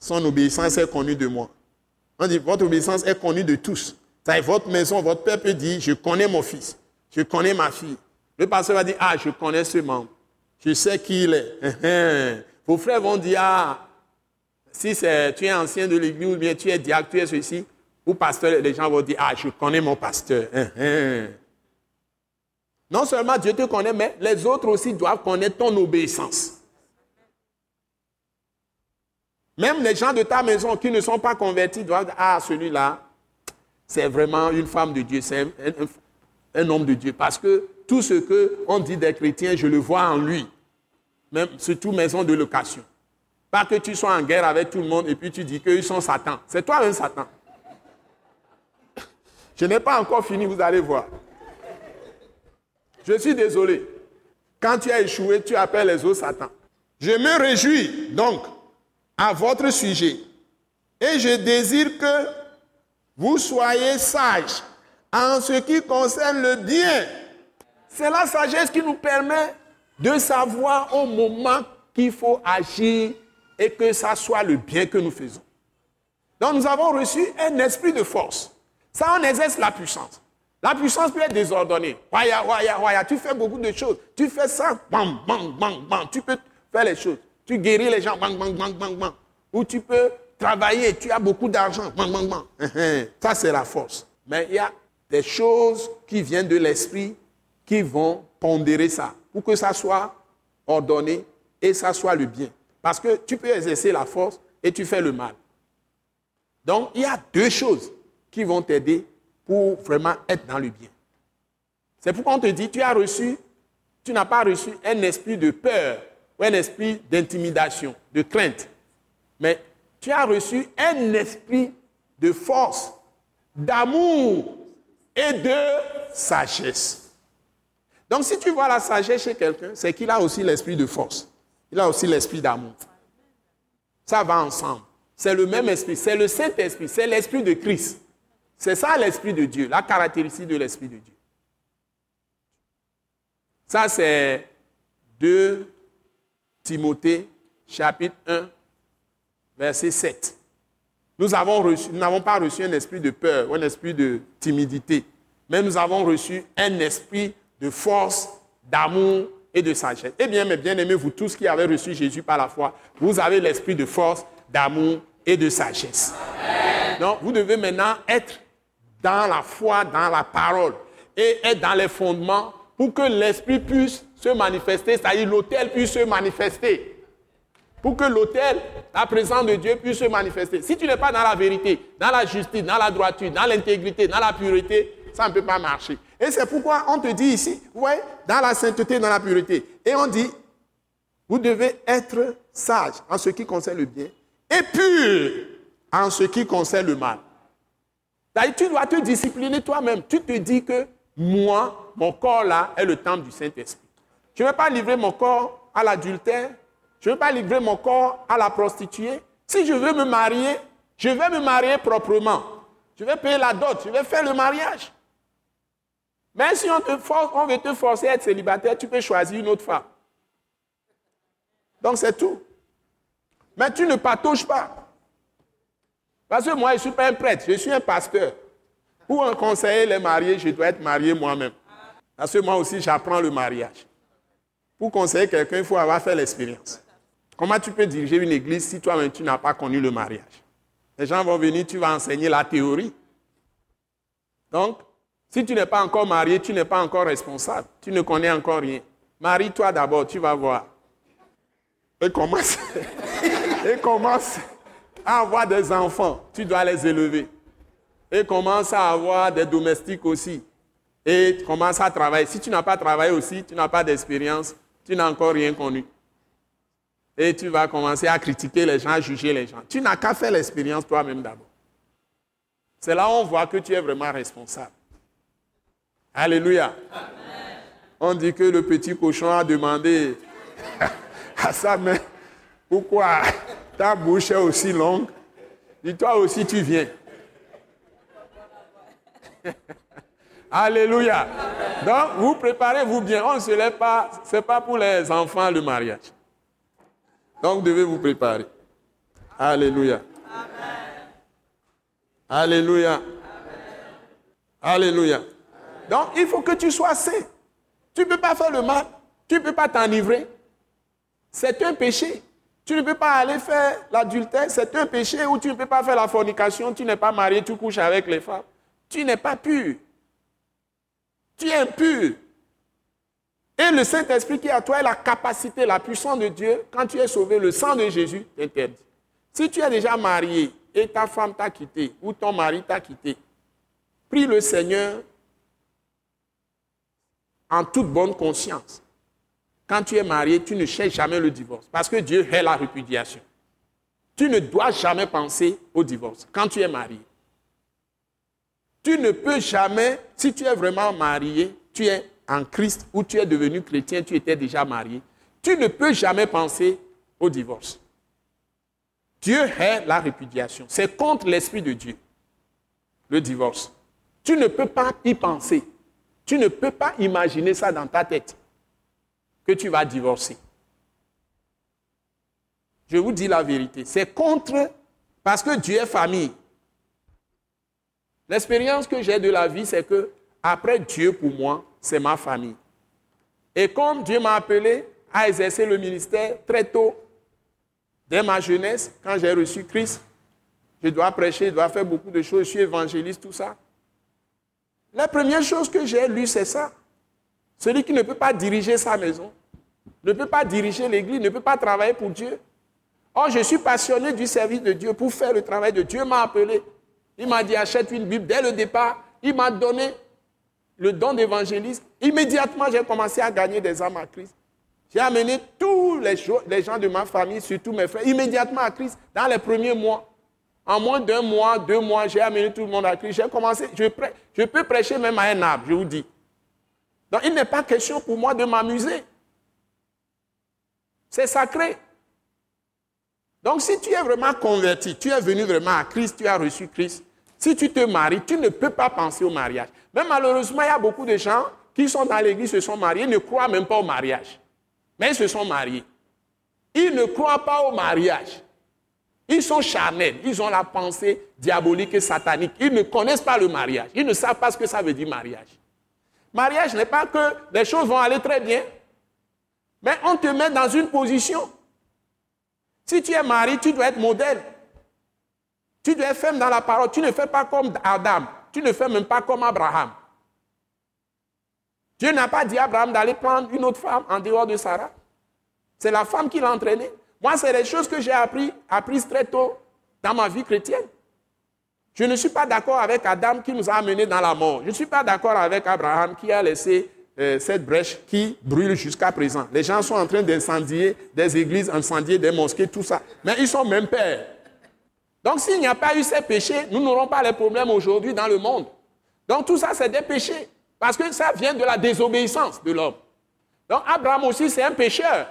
son obéissance est connue de moi. On dit, votre obéissance est connue de tous. C'est votre maison, votre père peut dire, je connais mon fils, je connais ma fille. Le pasteur va dire, ah, je connais ce membre, je sais qui il est. Vos frères vont dire, ah, si tu es ancien de l'église, ou bien tu es diacre, tu es ceci, ou pasteur, les gens vont dire, ah, je connais mon pasteur. Non seulement Dieu te connaît, mais les autres aussi doivent connaître ton obéissance. Même les gens de ta maison qui ne sont pas convertis doivent dire, ah, celui-là, c'est vraiment une femme de Dieu, c'est un, homme de Dieu. Parce que tout ce qu'on dit des chrétiens, je le vois en lui. Même surtout maison de location. Pas que tu sois en guerre avec tout le monde et puis tu dis qu'ils sont Satan. C'est toi un Satan. Je n'ai pas encore fini, vous allez voir. Je suis désolé. Quand tu as échoué, tu appelles les autres Satan. Je me réjouis donc à votre sujet et je désire que vous soyez sages en ce qui concerne le bien. C'est la sagesse qui nous permet de savoir au moment qu'il faut agir et que ça soit le bien que nous faisons. Donc nous avons reçu un esprit de force. Ça, on exerce la puissance. La puissance peut être désordonnée. Waya, waya, waya. Tu fais beaucoup de choses. Tu fais ça, bang, bang, bang, bang. Tu peux faire les choses. Tu guéris les gens, bang, bang, bang, bang, bang. Ou tu peux travailler, tu as beaucoup d'argent, bang, bang, bang. Ça, c'est la force. Mais il y a des choses qui viennent de l'esprit qui vont pondérer ça pour que ça soit ordonné et ça soit le bien. Parce que tu peux exercer la force et tu fais le mal. Donc, il y a deux choses qui vont t'aider pour vraiment être dans le bien. C'est pourquoi on te dit, tu as reçu, tu n'as pas reçu un esprit de peur ou un esprit d'intimidation, de crainte, mais tu as reçu un esprit de force, d'amour et de sagesse. Donc si tu vois la sagesse chez quelqu'un, c'est qu'il a aussi l'esprit de force. Il a aussi l'esprit d'amour. Ça va ensemble. C'est le même esprit, c'est le Saint-Esprit, c'est l'esprit de Christ. C'est ça l'Esprit de Dieu, la caractéristique de l'Esprit de Dieu. Ça, c'est 2 Timothée, chapitre 1, verset 7. Nous avons n'avons pas reçu un esprit de peur un esprit de timidité, mais nous avons reçu un esprit de force, d'amour et de sagesse. Eh bien, mes bien-aimés, vous tous qui avez reçu Jésus par la foi, vous avez l'esprit de force, d'amour et de sagesse. Donc, vous devez maintenant être dans la foi, dans la parole et être dans les fondements pour que l'esprit puisse se manifester, c'est-à-dire l'autel puisse se manifester. Pour que l'autel, la présence de Dieu puisse se manifester. Si tu n'es pas dans la vérité, dans la justice, dans la droiture, dans l'intégrité, dans la pureté, ça ne peut pas marcher. Et c'est pourquoi on te dit ici, vous voyez, dans la sainteté, dans la pureté. Et on dit, vous devez être sage en ce qui concerne le bien et pur en ce qui concerne le mal. Tu dois te discipliner toi-même. Tu te dis que moi, mon corps là est le temple du Saint-Esprit. Je ne vais pas livrer mon corps à l'adultère. Je ne vais pas livrer mon corps à la prostituée. Si je veux me marier, je vais me marier proprement. Je vais payer la dot. Je vais faire le mariage. Mais si on, te force, on veut te forcer à être célibataire, tu peux choisir une autre femme. Donc c'est tout. Mais tu ne patouches pas. Parce que moi, je ne suis pas un prêtre, je suis un pasteur. Pour un conseiller les mariés, je dois être marié moi-même. Parce que moi aussi, j'apprends le mariage. Pour conseiller quelqu'un, il faut avoir fait l'expérience. Comment tu peux diriger une église si toi-même tu n'as pas connu le mariage? Les gens vont venir, tu vas enseigner la théorie. Donc, si tu n'es pas encore marié, tu n'es pas encore responsable. Tu ne connais encore rien. Marie-toi d'abord, tu vas voir. Et commence, et commence à avoir des enfants. Tu dois les élever. Et commence à avoir des domestiques aussi. Et commence à travailler. Si tu n'as pas travaillé aussi, tu n'as pas d'expérience, tu n'as encore rien connu. Et tu vas commencer à critiquer les gens, à juger les gens. Tu n'as qu'à faire l'expérience toi-même d'abord. C'est là où on voit que tu es vraiment responsable. Alléluia. On dit que le petit cochon a demandé à sa mère, pourquoi ta bouche est aussi longue? Dis-toi aussi, tu viens. Alléluia. Donc, vous préparez-vous bien. On ne se lève pas. Ce n'est pas pour les enfants le mariage. Donc, vous devez vous préparer. Alléluia. Alléluia. Alléluia. Donc, il faut que tu sois saint. Tu ne peux pas faire le mal. Tu ne peux pas t'enivrer. C'est un péché. Tu ne peux pas aller faire l'adultère. C'est un péché où tu ne peux pas faire la fornication. Tu n'es pas marié, tu couches avec les femmes. Tu n'es pas pur. Tu es impur. Et le Saint-Esprit qui est à toi est la capacité, la puissance de Dieu. Quand tu es sauvé, le sang de Jésus t'interdit. Si tu es déjà marié et ta femme t'a quitté ou ton mari t'a quitté, prie le Seigneur en toute bonne conscience. Quand tu es marié, tu ne cherches jamais le divorce parce que Dieu hait la répudiation. Tu ne dois jamais penser au divorce quand tu es marié. Tu ne peux jamais, si tu es vraiment marié, tu es en Christ ou tu es devenu chrétien, tu étais déjà marié, tu ne peux jamais penser au divorce. Dieu hait la répudiation. C'est contre l'Esprit de Dieu, le divorce. Tu ne peux pas y penser. Tu ne peux pas imaginer ça dans ta tête, que tu vas divorcer. Je vous dis la vérité. C'est contre, parce que Dieu est famille. L'expérience que j'ai de la vie, c'est que après Dieu pour moi, c'est ma famille. Et comme Dieu m'a appelé à exercer le ministère très tôt, dès ma jeunesse, quand j'ai reçu Christ, je dois prêcher, je dois faire beaucoup de choses, je suis évangéliste, tout ça. La première chose que j'ai lue, c'est ça. Celui qui ne peut pas diriger sa maison, ne peut pas diriger l'église, ne peut pas travailler pour Dieu. Or, je suis passionné du service de Dieu pour faire le travail de Dieu. m'a appelé. Il m'a dit achète une Bible. Dès le départ, il m'a donné le don d'évangéliste. Immédiatement, j'ai commencé à gagner des âmes à Christ. J'ai amené tous les, gens de ma famille, surtout mes frères, immédiatement à Christ dans les premiers mois. En moins d'un mois, deux mois, j'ai amené tout le monde à Christ. J'ai commencé, je, je peux prêcher même à un arbre, je vous dis. Donc il n'est pas question pour moi de m'amuser. C'est sacré. Donc si tu es vraiment converti, tu es venu vraiment à Christ, tu as reçu Christ, si tu te maries, tu ne peux pas penser au mariage. Mais malheureusement, il y a beaucoup de gens qui sont dans l'église, se sont mariés, ne croient même pas au mariage. Mais ils se sont mariés. Ils ne croient pas au mariage. Ils sont charnels, ils ont la pensée diabolique et satanique. Ils ne connaissent pas le mariage. Ils ne savent pas ce que ça veut dire mariage. Mariage n'est pas que les choses vont aller très bien, mais on te met dans une position. Si tu es marié, tu dois être modèle. Tu dois être ferme dans la parole. Tu ne fais pas comme Adam. Tu ne fais même pas comme Abraham. Dieu n'a pas dit à Abraham d'aller prendre une autre femme en dehors de Sarah. C'est la femme qui l'a entraîné. Moi, c'est les choses que j'ai appris, apprises très tôt dans ma vie chrétienne. Je ne suis pas d'accord avec Adam qui nous a amenés dans la mort. Je ne suis pas d'accord avec Abraham qui a laissé euh, cette brèche qui brûle jusqu'à présent. Les gens sont en train d'incendier des églises, incendier des mosquées, tout ça. Mais ils sont même pères. Donc s'il n'y a pas eu ces péchés, nous n'aurons pas les problèmes aujourd'hui dans le monde. Donc tout ça, c'est des péchés. Parce que ça vient de la désobéissance de l'homme. Donc Abraham aussi, c'est un pécheur.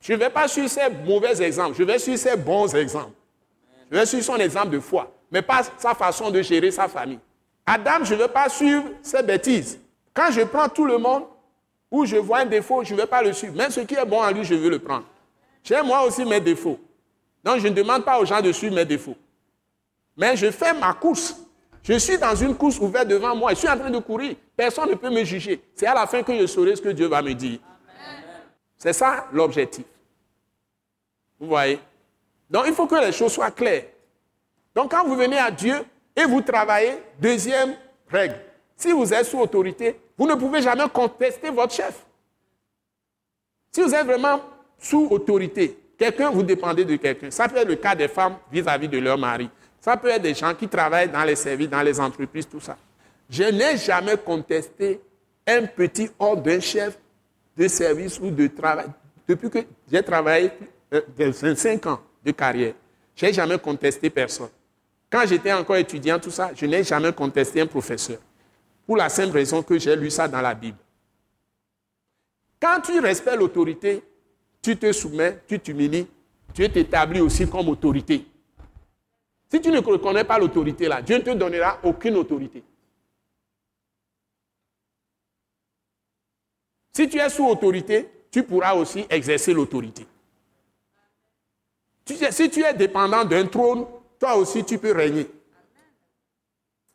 Je ne vais pas suivre ses mauvais exemples, je vais suivre ses bons exemples. Je vais suivre son exemple de foi, mais pas sa façon de gérer sa famille. Adam, je ne veux pas suivre ses bêtises. Quand je prends tout le monde, où je vois un défaut, je ne vais pas le suivre. Même ce qui est bon en lui, je veux le prendre. J'ai moi aussi mes défauts. Donc je ne demande pas aux gens de suivre mes défauts. Mais je fais ma course. Je suis dans une course ouverte devant moi. Je suis en train de courir. Personne ne peut me juger. C'est à la fin que je saurai ce que Dieu va me dire. C'est ça l'objectif. Vous voyez? Donc il faut que les choses soient claires. Donc quand vous venez à Dieu et vous travaillez, deuxième règle, si vous êtes sous autorité, vous ne pouvez jamais contester votre chef. Si vous êtes vraiment sous autorité, quelqu'un, vous dépendez de quelqu'un. Ça peut être le cas des femmes vis-à-vis de leur mari. Ça peut être des gens qui travaillent dans les services, dans les entreprises, tout ça. Je n'ai jamais contesté un petit ordre d'un chef de service ou de travail. Depuis que j'ai travaillé 25 euh, ans de carrière, je n'ai jamais contesté personne. Quand j'étais encore étudiant, tout ça, je n'ai jamais contesté un professeur. Pour la simple raison que j'ai lu ça dans la Bible. Quand tu respectes l'autorité, tu te soumets, tu t'humilies, tu es établi aussi comme autorité. Si tu ne reconnais pas l'autorité là, Dieu ne te donnera aucune autorité. Si tu es sous autorité, tu pourras aussi exercer l'autorité. Si tu es dépendant d'un trône, toi aussi tu peux régner.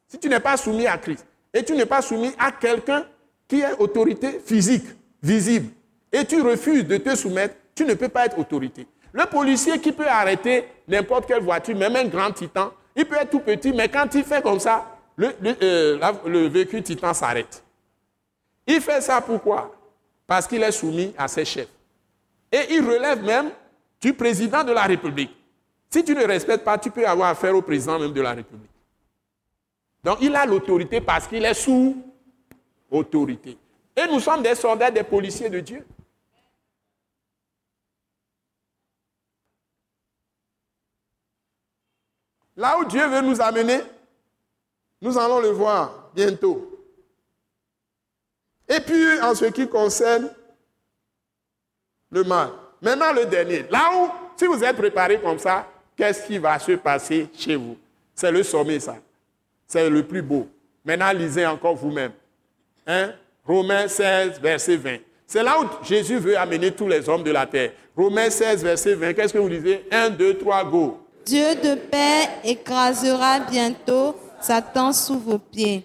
Si tu n'es pas soumis à Christ, et tu n'es pas soumis à quelqu'un qui est autorité physique, visible, et tu refuses de te soumettre, tu ne peux pas être autorité. Le policier qui peut arrêter n'importe quelle voiture, même un grand titan, il peut être tout petit, mais quand il fait comme ça, le, euh, véhicule titan s'arrête. Il fait ça pourquoi? Parce qu'il est soumis à ses chefs. Et il relève même du président de la République. Si tu ne respectes pas, tu peux avoir affaire au président même de la République. Donc il a l'autorité parce qu'il est sous autorité. Et nous sommes des soldats, des policiers de Dieu. Là où Dieu veut nous amener, nous allons le voir bientôt. Et puis, en ce qui concerne le mal. Maintenant, le dernier. Là où, si vous êtes préparé comme ça, qu'est-ce qui va se passer chez vous? C'est le sommet, ça. C'est le plus beau. Maintenant, lisez encore vous-même. Hein? Romains 16, verset 20. C'est là où Jésus veut amener tous les hommes de la terre. Romains 16, verset 20. Qu'est-ce que vous lisez? 1, 2, 3, go. Dieu de paix écrasera bientôt Satan sous vos pieds.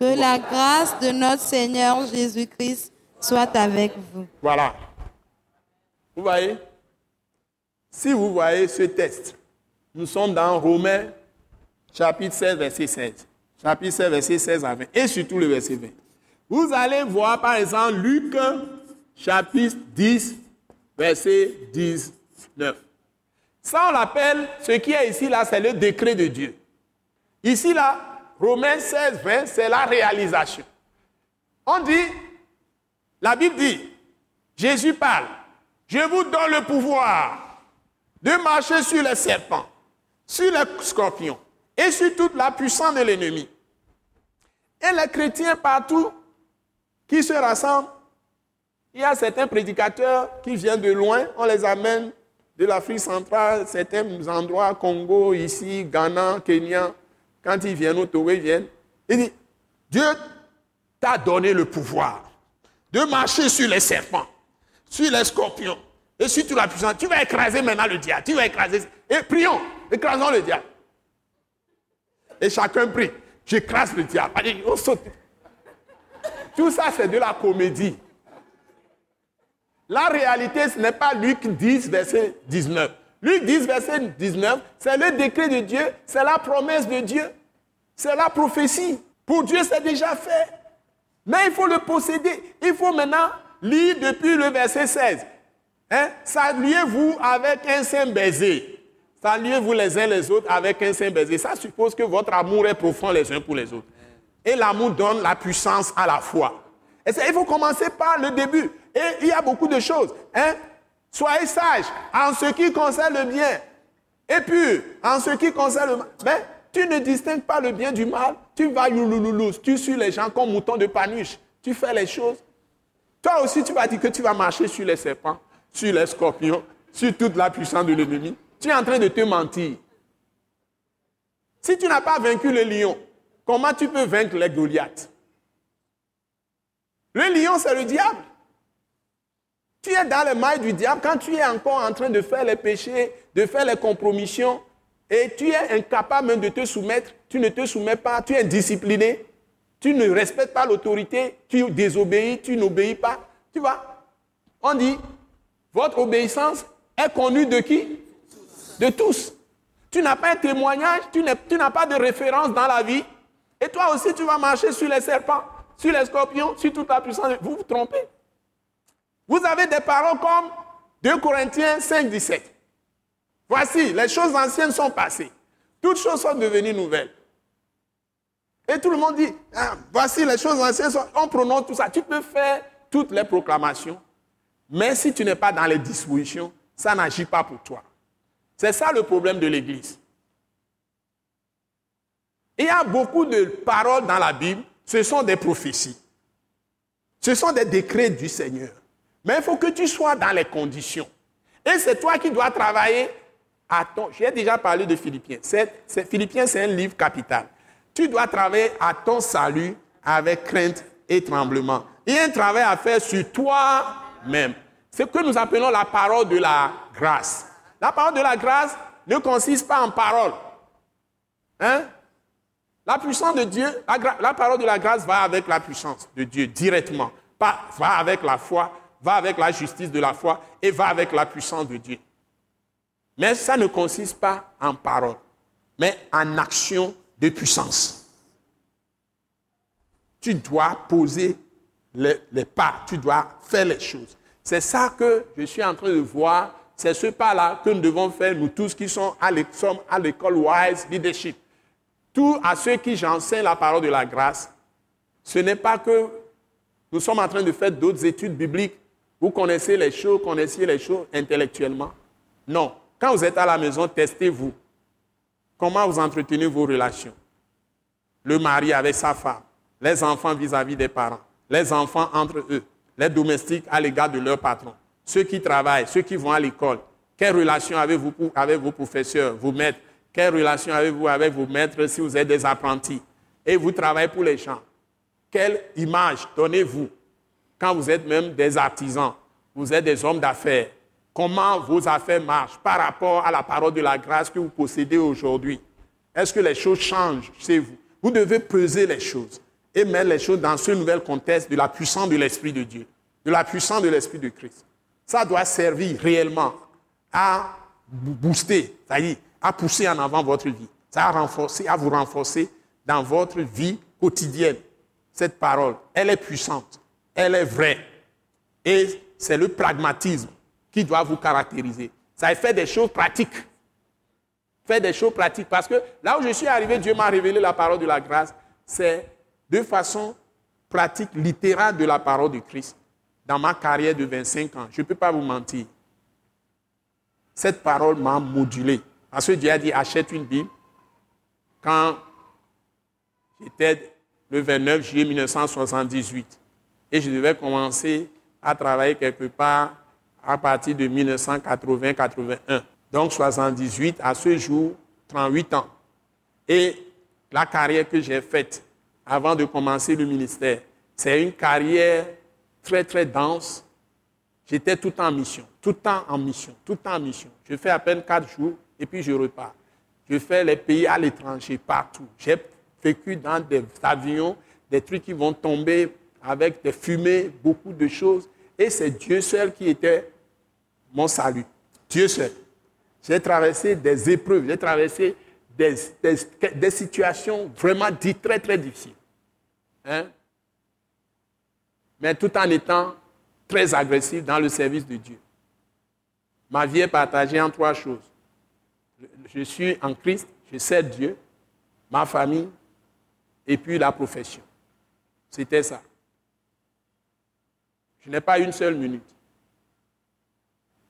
Que la grâce de notre Seigneur Jésus-Christ soit avec vous. Voilà. Vous voyez? Si vous voyez ce texte, nous sommes dans Romains chapitre 16, verset 16. Chapitre 16, verset 16 à 20. Et surtout le verset 20. Vous allez voir par exemple Luc chapitre 10, verset 19. Ça, on l'appelle, ce qui est ici, là, c'est le décret de Dieu. Ici, là, Romains 16, 20, c'est la réalisation. On dit, la Bible dit, Jésus parle, je vous donne le pouvoir de marcher sur les serpents, sur les scorpions, et sur toute la puissance de l'ennemi. Et les chrétiens partout qui se rassemblent, il y a certains prédicateurs qui viennent de loin, on les amène de l'Afrique centrale, certains endroits, Congo, ici, Ghana, Kenya, quand ils viennent au Togo, ils viennent, ils disent, Dieu t'a donné le pouvoir de marcher sur les serpents, sur les scorpions, et sur toute la puissance. Tu vas écraser maintenant le diable, tu vas écraser. Et prions, écrasons le diable. Et chacun prie. J'écrase le diable. Allez, on saute. Tout ça, c'est de la comédie. La réalité, ce n'est pas Luc 10, verset 19. Luc 10, verset 19, c'est le décret de Dieu, c'est la promesse de Dieu, c'est la prophétie. Pour Dieu, c'est déjà fait. Mais il faut le posséder. Il faut maintenant lire depuis le verset 16. Hein? Saluez-vous avec un saint baiser. Saluez-vous les uns les autres avec un saint baiser. Ça suppose que votre amour est profond les uns pour les autres. Et l'amour donne la puissance à la foi. Et il faut commencer par le début. Et il y a beaucoup de choses. Hein? Soyez sages en ce qui concerne le bien. Et puis, en ce qui concerne le mal. Mais tu ne distingues pas le bien du mal. Tu vas youlouloulous. Tu suis les gens comme mouton de panuche. Tu fais les choses. Toi aussi, tu vas dire que tu vas marcher sur les serpents, sur les scorpions, sur toute la puissance de l'ennemi. Tu es en train de te mentir. Si tu n'as pas vaincu le lion, comment tu peux vaincre les Goliaths? Le lion, c'est le diable. Tu es dans les mailles du diable quand tu es encore en train de faire les péchés, de faire les compromissions, et tu es incapable même de te soumettre, tu ne te soumets pas, tu es indiscipliné, tu ne respectes pas l'autorité, tu désobéis, tu n'obéis pas. Tu vois, on dit, votre obéissance est connue de qui? De tous. Tu n'as pas un témoignage, tu n'as pas de référence dans la vie. Et toi aussi, tu vas marcher sur les serpents, sur les scorpions, sur toute la puissance. Vous vous trompez. Vous avez des paroles comme 2 Corinthiens 5, 17. Voici, les choses anciennes sont passées. Toutes choses sont devenues nouvelles. Et tout le monde dit, ah, voici les choses anciennes, sont... on prononce tout ça. Tu peux faire toutes les proclamations, mais si tu n'es pas dans les dispositions, ça n'agit pas pour toi. C'est ça le problème de l'Église. Il y a beaucoup de paroles dans la Bible, ce sont des prophéties. Ce sont des décrets du Seigneur. Mais il faut que tu sois dans les conditions. Et c'est toi qui dois travailler à ton... J'ai déjà parlé de Philippiens. Philippiens, c'est un livre capital. Tu dois travailler à ton salut avec crainte et tremblement. Il y a un travail à faire sur toi-même. C'est ce que nous appelons la parole de la grâce. La parole de la grâce ne consiste pas en parole. Hein? La puissance de Dieu, la, parole de la grâce va avec la puissance de Dieu directement. Pas, va avec la foi, va avec la justice de la foi et va avec la puissance de Dieu. Mais ça ne consiste pas en parole, mais en action de puissance. Tu dois poser les, pas, tu dois faire les choses. C'est ça que je suis en train de voir. C'est ce pas-là que nous devons faire, nous tous qui sommes à l'école Wise Leadership. Tous à ceux qui j'enseigne la parole de la grâce, ce n'est pas que nous sommes en train de faire d'autres études bibliques. Vous connaissez les choses, connaissez les choses intellectuellement? Non. Quand vous êtes à la maison, testez-vous. Comment vous entretenez vos relations? Le mari avec sa femme, les enfants vis-à-vis des parents, les enfants entre eux, les domestiques à l'égard de leur patron, ceux qui travaillent, ceux qui vont à l'école. Quelle relation avez-vous avec vos professeurs, vos maîtres? Quelle relation avez-vous avec vos maîtres si vous êtes des apprentis? Et vous travaillez pour les gens. Quelle image donnez-vous quand vous êtes même des artisans, vous êtes des hommes d'affaires comment vos affaires marchent par rapport à la parole de la grâce que vous possédez aujourd'hui? Est-ce que les choses changent chez vous? Vous devez peser les choses et mettre les choses dans ce nouvel contexte de la puissance de l'Esprit de Dieu, de la puissance de l'Esprit de Christ. Ça doit servir réellement à booster, est, à pousser en avant votre vie, ça à renforcer, à vous renforcer dans votre vie quotidienne. Cette parole, elle est puissante, elle est vraie. Et c'est le pragmatisme qui doit vous caractériser. Ça fait des choses pratiques. Faire des choses pratiques. Parce que là où je suis arrivé, Dieu m'a révélé la parole de la grâce. C'est de façon pratique, littérale de la parole de Christ. Dans ma carrière de 25 ans, je ne peux pas vous mentir. Cette parole m'a modulé. Parce que Dieu a dit achète une Bible. Quand j'étais le 29 juillet 1978 et je devais commencer à travailler quelque part à partir de 1980-81. Donc 78 à ce jour, 38 ans. Et la carrière que j'ai faite avant de commencer le ministère, c'est une carrière très très dense. J'étais tout en mission, tout le temps en mission, tout le temps en mission. Je fais à peine 4 jours et puis je repars. Je fais les pays à l'étranger, partout. J'ai vécu dans des avions, des trucs qui vont tomber avec des fumées, beaucoup de choses. Et c'est Dieu seul qui était mon salut. Dieu seul. J'ai traversé des épreuves, j'ai traversé des, situations vraiment très, très difficiles. Hein? Mais tout en étant très agressif dans le service de Dieu. Ma vie est partagée en trois choses. je suis en Christ, je sers Dieu, ma famille, et puis la profession. C'était ça. Je n'ai pas une seule minute.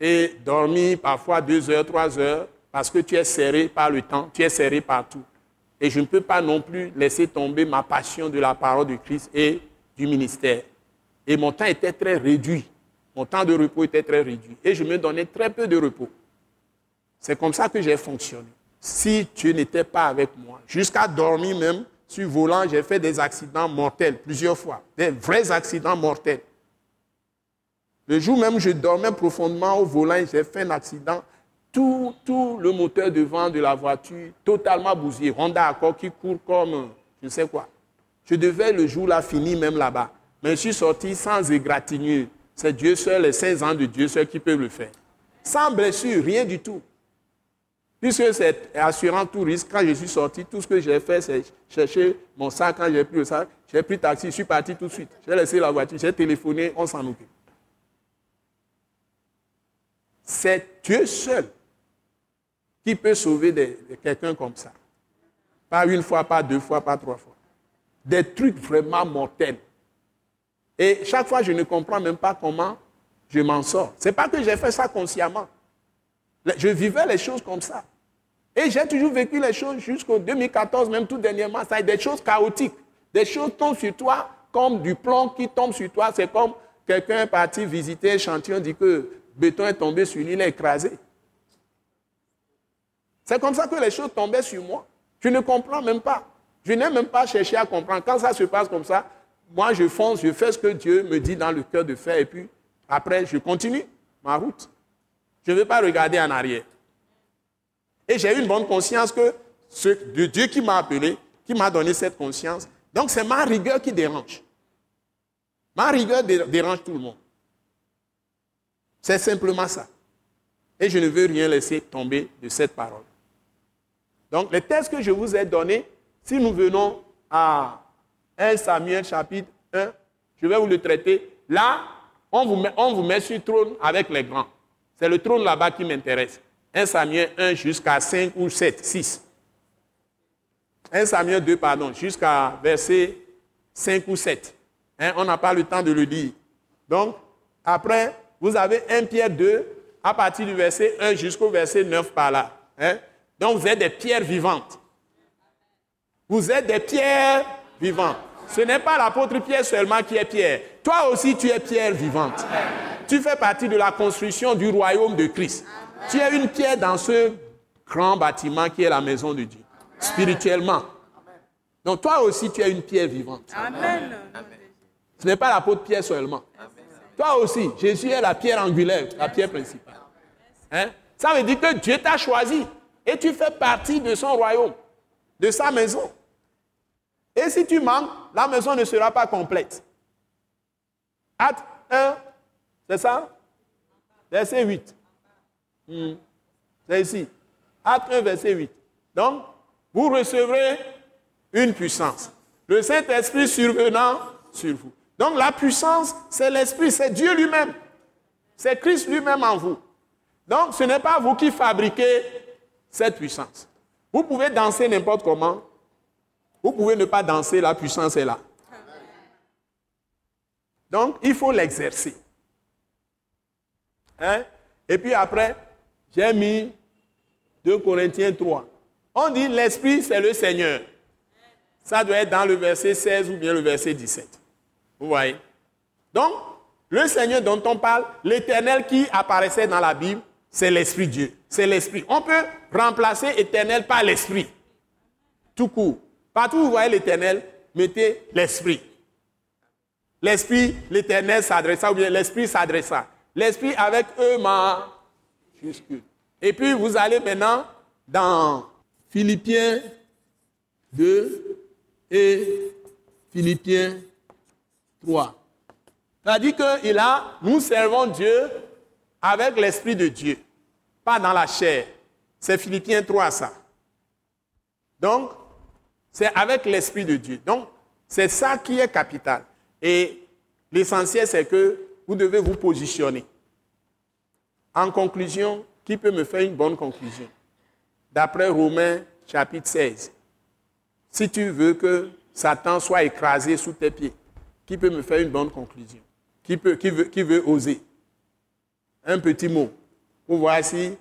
Et dormir parfois deux heures, trois heures, parce que tu es serré par le temps, tu es serré partout. Et je ne peux pas non plus laisser tomber ma passion de la parole de Christ et du ministère. Et mon temps était très réduit. Mon temps de repos était très réduit. Et je me donnais très peu de repos. C'est comme ça que j'ai fonctionné. Si tu n'étais pas avec moi, jusqu'à dormir même sur volant, j'ai fait des accidents mortels plusieurs fois. Des vrais accidents mortels. Le jour même, je dormais profondément au volant j'ai fait un accident. Tout, tout, le moteur devant de la voiture, totalement bousillé. Honda Accord qui court comme je ne sais quoi. Je devais le jour-là finir même là-bas. Mais je suis sorti sans égratignure. C'est Dieu seul, les 16 ans de Dieu seul qui peuvent le faire. Sans blessure, rien du tout. Puisque c'est assurant tout risque, quand je suis sorti, tout ce que j'ai fait, c'est chercher mon sac. Quand j'ai pris le sac, j'ai pris taxi, je suis parti tout de suite. J'ai laissé la voiture, j'ai téléphoné, on s'en occupe. C'est Dieu seul qui peut sauver quelqu'un comme ça. Pas une fois, pas deux fois, pas trois fois. Des trucs vraiment mortels. Et chaque fois, je ne comprends même pas comment je m'en sors. Ce n'est pas que j'ai fait ça consciemment. Je vivais les choses comme ça. Et j'ai toujours vécu les choses jusqu'au 2014, même tout dernièrement. Ça des choses chaotiques. Des choses tombent sur toi comme du plomb qui tombe sur toi. C'est comme quelqu'un est parti visiter un chantier, on dit que béton est tombé sur lui, il est écrasé. C'est comme ça que les choses tombaient sur moi. Je ne comprends même pas. Je n'ai même pas cherché à comprendre. Quand ça se passe comme ça, moi je fonce, je fais ce que Dieu me dit dans le cœur de faire et puis après je continue ma route. Je ne vais pas regarder en arrière. Et j'ai une bonne conscience que ce, de Dieu qui m'a appelé, qui m'a donné cette conscience. Donc c'est ma rigueur qui dérange. Ma rigueur dérange tout le monde. C'est simplement ça. Et je ne veux rien laisser tomber de cette parole. Donc les textes que je vous ai donnés, si nous venons à 1 Samuel chapitre 1, je vais vous le traiter. Là, on vous met, sur le trône avec les grands. C'est le trône là-bas qui m'intéresse. 1 Samuel 1 jusqu'à 5 ou 7, 6. 1 Samuel 2, pardon, jusqu'à verset 5 ou 7. Hein, on n'a pas le temps de le lire. Donc, après, vous avez 1 Pierre 2, à partir du verset 1 jusqu'au verset 9 par là. Hein? Donc, vous êtes des pierres vivantes. Vous êtes des pierres vivantes. Ce n'est pas l'apôtre Pierre seulement qui est pierre. Toi aussi, tu es pierre vivante. Tu fais partie de la construction du royaume de Christ. Tu es une pierre dans ce grand bâtiment qui est la maison de Dieu, spirituellement. Donc toi aussi, tu es une pierre vivante. Amen. Ce n'est pas l'apôtre Pierre seulement. Toi aussi, Jésus est la pierre angulaire, la pierre principale. Hein? Ça veut dire que Dieu t'a choisi et tu fais partie de son royaume, de sa maison. Et si tu manques, la maison ne sera pas complète. Acte 1, c'est ça? Verset 8. Hmm. C'est ici. Acte 1, verset 8. Donc, vous recevrez une puissance. Le Saint-Esprit survenant sur vous. Donc la puissance, c'est l'Esprit, c'est Dieu lui-même. C'est Christ lui-même en vous. Donc ce n'est pas vous qui fabriquez cette puissance. Vous pouvez danser n'importe comment. Vous pouvez ne pas danser, la puissance est là. Donc il faut l'exercer. Hein? Et puis après, j'ai mis 2 Corinthiens 3. On dit l'Esprit, c'est le Seigneur. Ça doit être dans le verset 16 ou bien le verset 17. Vous voyez? Donc, le Seigneur dont on parle, l'éternel qui apparaissait dans la Bible, c'est l'Esprit Dieu. C'est l'Esprit. On peut remplacer éternel par l'Esprit. Tout court. Partout où vous voyez l'éternel, mettez l'Esprit. L'Esprit, l'éternel s'adressa, ou bien l'Esprit s'adressa. L'Esprit avec eux majuscule. Et puis vous allez maintenant dans Philippiens 2 et Philippiens 3. C'est-à-dire qu'il a, nous servons Dieu avec l'Esprit de Dieu, pas dans la chair. C'est Philippiens 3 ça. Donc, c'est avec l'Esprit de Dieu. Donc, c'est ça qui est capital. Et l'essentiel, c'est que vous devez vous positionner. En conclusion, qui peut me faire une bonne conclusion? D'après Romains chapitre 16, si tu veux que Satan soit écrasé sous tes pieds, qui peut me faire une bonne conclusion? Qui, peut, qui, veut, qui veut oser? Un petit mot pour voir si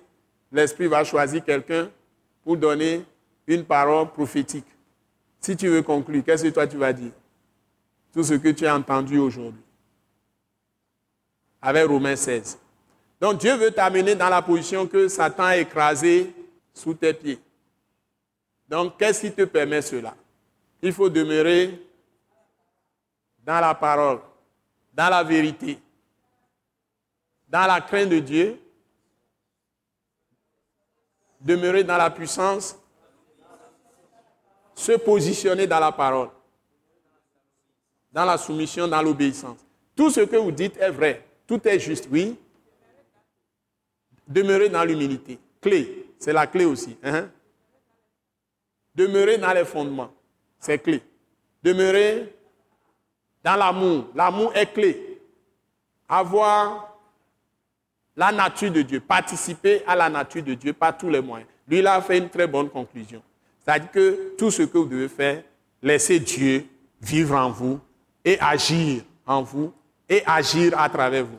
l'Esprit va choisir quelqu'un pour donner une parole prophétique. Si tu veux conclure, qu'est-ce que toi tu vas dire? Tout ce que tu as entendu aujourd'hui. Avec Romains 16. Donc Dieu veut t'amener dans la position que Satan a écrasé sous tes pieds. Donc qu'est-ce qui te permet cela? Il faut demeurer dans la parole, dans la vérité, dans la crainte de Dieu, demeurer dans la puissance, se positionner dans la parole, dans la soumission, dans l'obéissance. Tout ce que vous dites est vrai, tout est juste, oui. Demeurer dans l'humilité, clé, c'est la clé aussi. Hein? Demeurer dans les fondements, c'est clé. Demeurer dans l'amour. L'amour est clé. Avoir la nature de Dieu, participer à la nature de Dieu par tous les moyens. Lui, il a fait une très bonne conclusion. C'est-à-dire que tout ce que vous devez faire, laissez Dieu vivre en vous et agir en vous et agir à travers vous.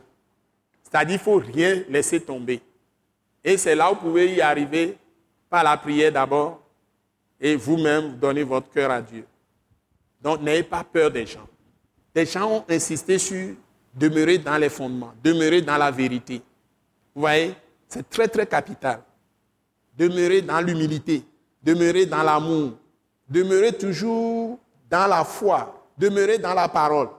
C'est-à-dire qu'il ne faut rien laisser tomber. Et c'est là où vous pouvez y arriver par la prière d'abord et vous-même donner votre cœur à Dieu. Donc n'ayez pas peur des gens. Les gens ont insisté sur demeurer dans les fondements, demeurer dans la vérité. Vous voyez, c'est très très capital. Demeurer dans l'humilité, demeurer dans l'amour, demeurer toujours dans la foi, demeurer dans la parole.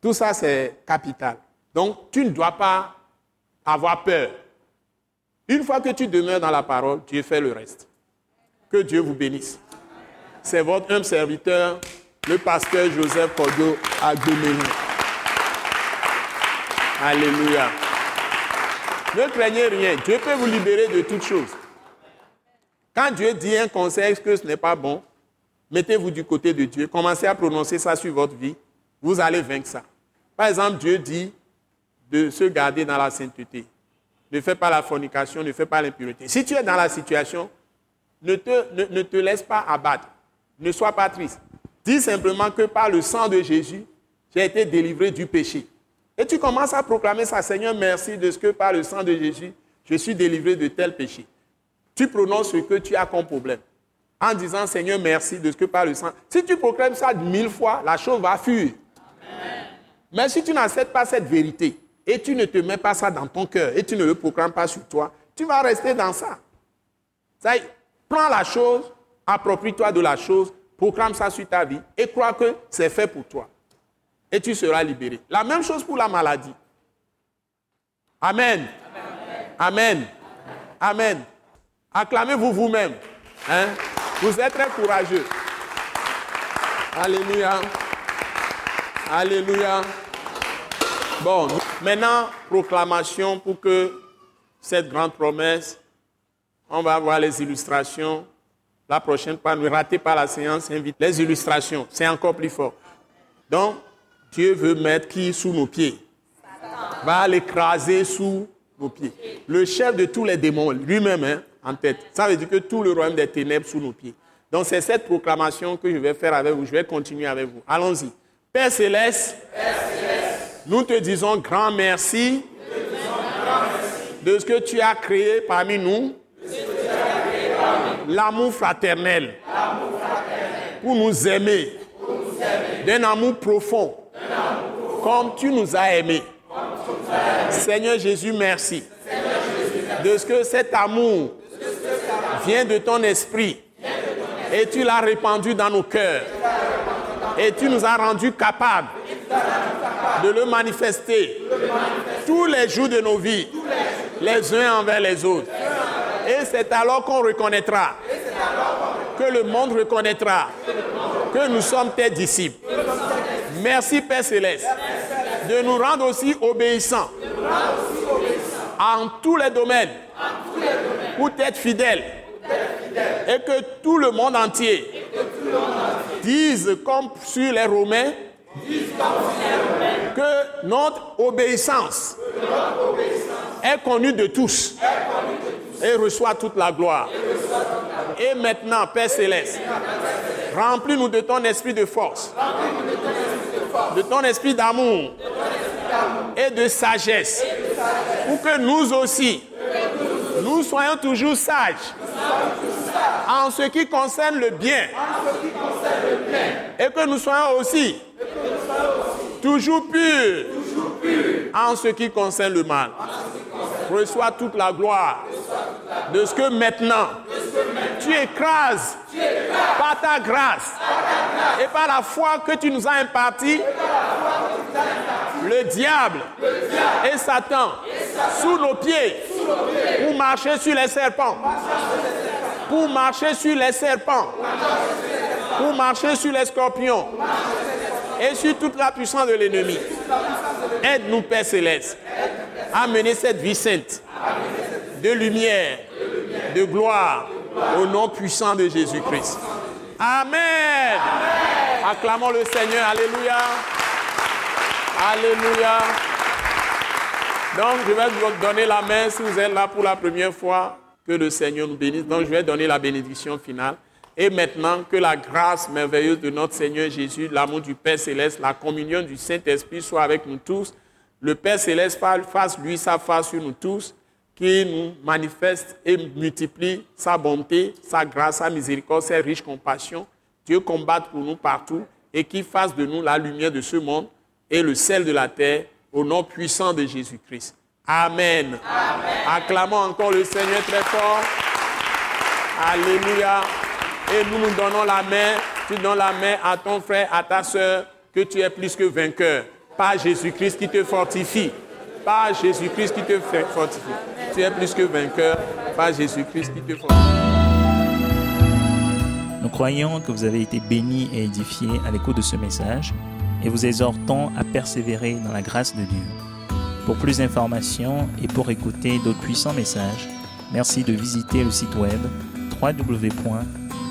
Tout ça, c'est capital. Donc, tu ne dois pas avoir peur. Une fois que tu demeures dans la parole, Dieu fait le reste. Que Dieu vous bénisse. C'est votre humble serviteur, le pasteur Joseph Kodo Agbemehi. Alléluia. Ne craignez rien. Dieu peut vous libérer de toutes choses. Quand Dieu dit un conseil que ce n'est pas bon, mettez-vous du côté de Dieu. Commencez à prononcer ça sur votre vie. Vous allez vaincre ça. Par exemple, Dieu dit de se garder dans la sainteté. Ne fais pas la fornication, ne fais pas l'impureté. Si tu es dans la situation, ne te, ne te laisse pas abattre. Ne sois pas triste. Dis simplement que par le sang de Jésus, j'ai été délivré du péché. Et tu commences à proclamer ça, Seigneur, merci de ce que par le sang de Jésus, je suis délivré de tel péché. Tu prononces ce que tu as comme problème. En disant, Seigneur, merci de ce que par le sang. Si tu proclames ça mille fois, la chose va fuir. Mais si tu n'acceptes pas cette vérité et tu ne te mets pas ça dans ton cœur et tu ne le proclames pas sur toi, tu vas rester dans ça. ça prends la chose, approprie-toi de la chose, proclame ça sur ta vie et crois que c'est fait pour toi. Et tu seras libéré. La même chose pour la maladie. Amen. Amen. Amen. Acclamez-vous vous-même. Hein? Vous êtes très courageux. Alléluia. Alléluia. Bon, maintenant, proclamation pour que cette grande promesse, on va voir les illustrations la prochaine fois, ne ratez pas la séance, invite les illustrations, c'est encore plus fort. Donc, Dieu veut mettre qui sous nos pieds? Va l'écraser sous nos pieds. Le chef de tous les démons, lui-même, hein, en tête. Ça veut dire que tout le royaume des ténèbres sous nos pieds. Donc, c'est cette proclamation que je vais faire avec vous. Je vais continuer avec vous. Allons-y. Père céleste, nous te disons grand merci de ce que tu as créé parmi nous l'amour fraternel, pour nous aimer, d'un amour profond, comme tu nous as aimés. Seigneur Jésus, merci. De ce que cet amour vient de ton esprit. Et tu l'as répandu dans nos cœurs. Et tu nous as rendus capables de le manifester tous les jours de nos vies, les uns envers les autres. Et c'est alors qu'on reconnaîtra, que le monde reconnaîtra que nous sommes tes disciples. Merci Père Céleste de nous rendre aussi obéissants en tous les domaines pour être fidèles et que tout le monde entier dise comme sur les Romains que notre obéissance est connue de tous et reçoit toute la gloire. Et maintenant, Père céleste, remplis-nous de ton esprit de force, de ton esprit d'amour. Et de sagesse, pour que nous aussi, nous soyons toujours sages en ce qui concerne le bien. Et que nous soyons aussi toujours purs en ce qui concerne le mal. Reçois toute la gloire de ce que maintenant tu écrases par ta grâce et par la foi que tu nous as impartie le diable et Satan sous nos pieds pour marcher sur les serpents. Pour marcher sur les serpents. Pour marcher sur les scorpions. Et sur toute la puissance de l'ennemi. Aide-nous, Père Céleste, à mener cette vie sainte de lumière, de gloire, au nom puissant de Jésus-Christ. Amen. Acclamons le Seigneur. Alléluia. Alléluia. Donc, je vais vous donner la main si vous êtes là pour la première fois. Que le Seigneur nous bénisse. Donc, je vais donner la bénédiction finale. Et maintenant, que la grâce merveilleuse de notre Seigneur Jésus, l'amour du Père céleste, la communion du Saint-Esprit soit avec nous tous. Le Père céleste fasse lui sa face sur nous tous, qui nous manifeste et multiplie sa bonté, sa grâce, sa miséricorde, sa riche compassion. Dieu combatte pour nous partout et qui fasse de nous la lumière de ce monde et le sel de la terre au nom puissant de Jésus-Christ. Amen. Acclamons encore le Seigneur très fort. Alléluia. Et nous nous donnons la main. Tu donnes la main à ton frère, à ta soeur, que tu es plus que vainqueur. Par Jésus-Christ qui te fortifie. Par Jésus-Christ qui te fortifie. Tu es plus que vainqueur. Par Jésus-Christ qui te fortifie. Nous croyons que vous avez été bénis et édifiés à l'écoute de ce message et vous exhortons à persévérer dans la grâce de Dieu. Pour plus d'informations et pour écouter d'autres puissants messages, merci de visiter le site web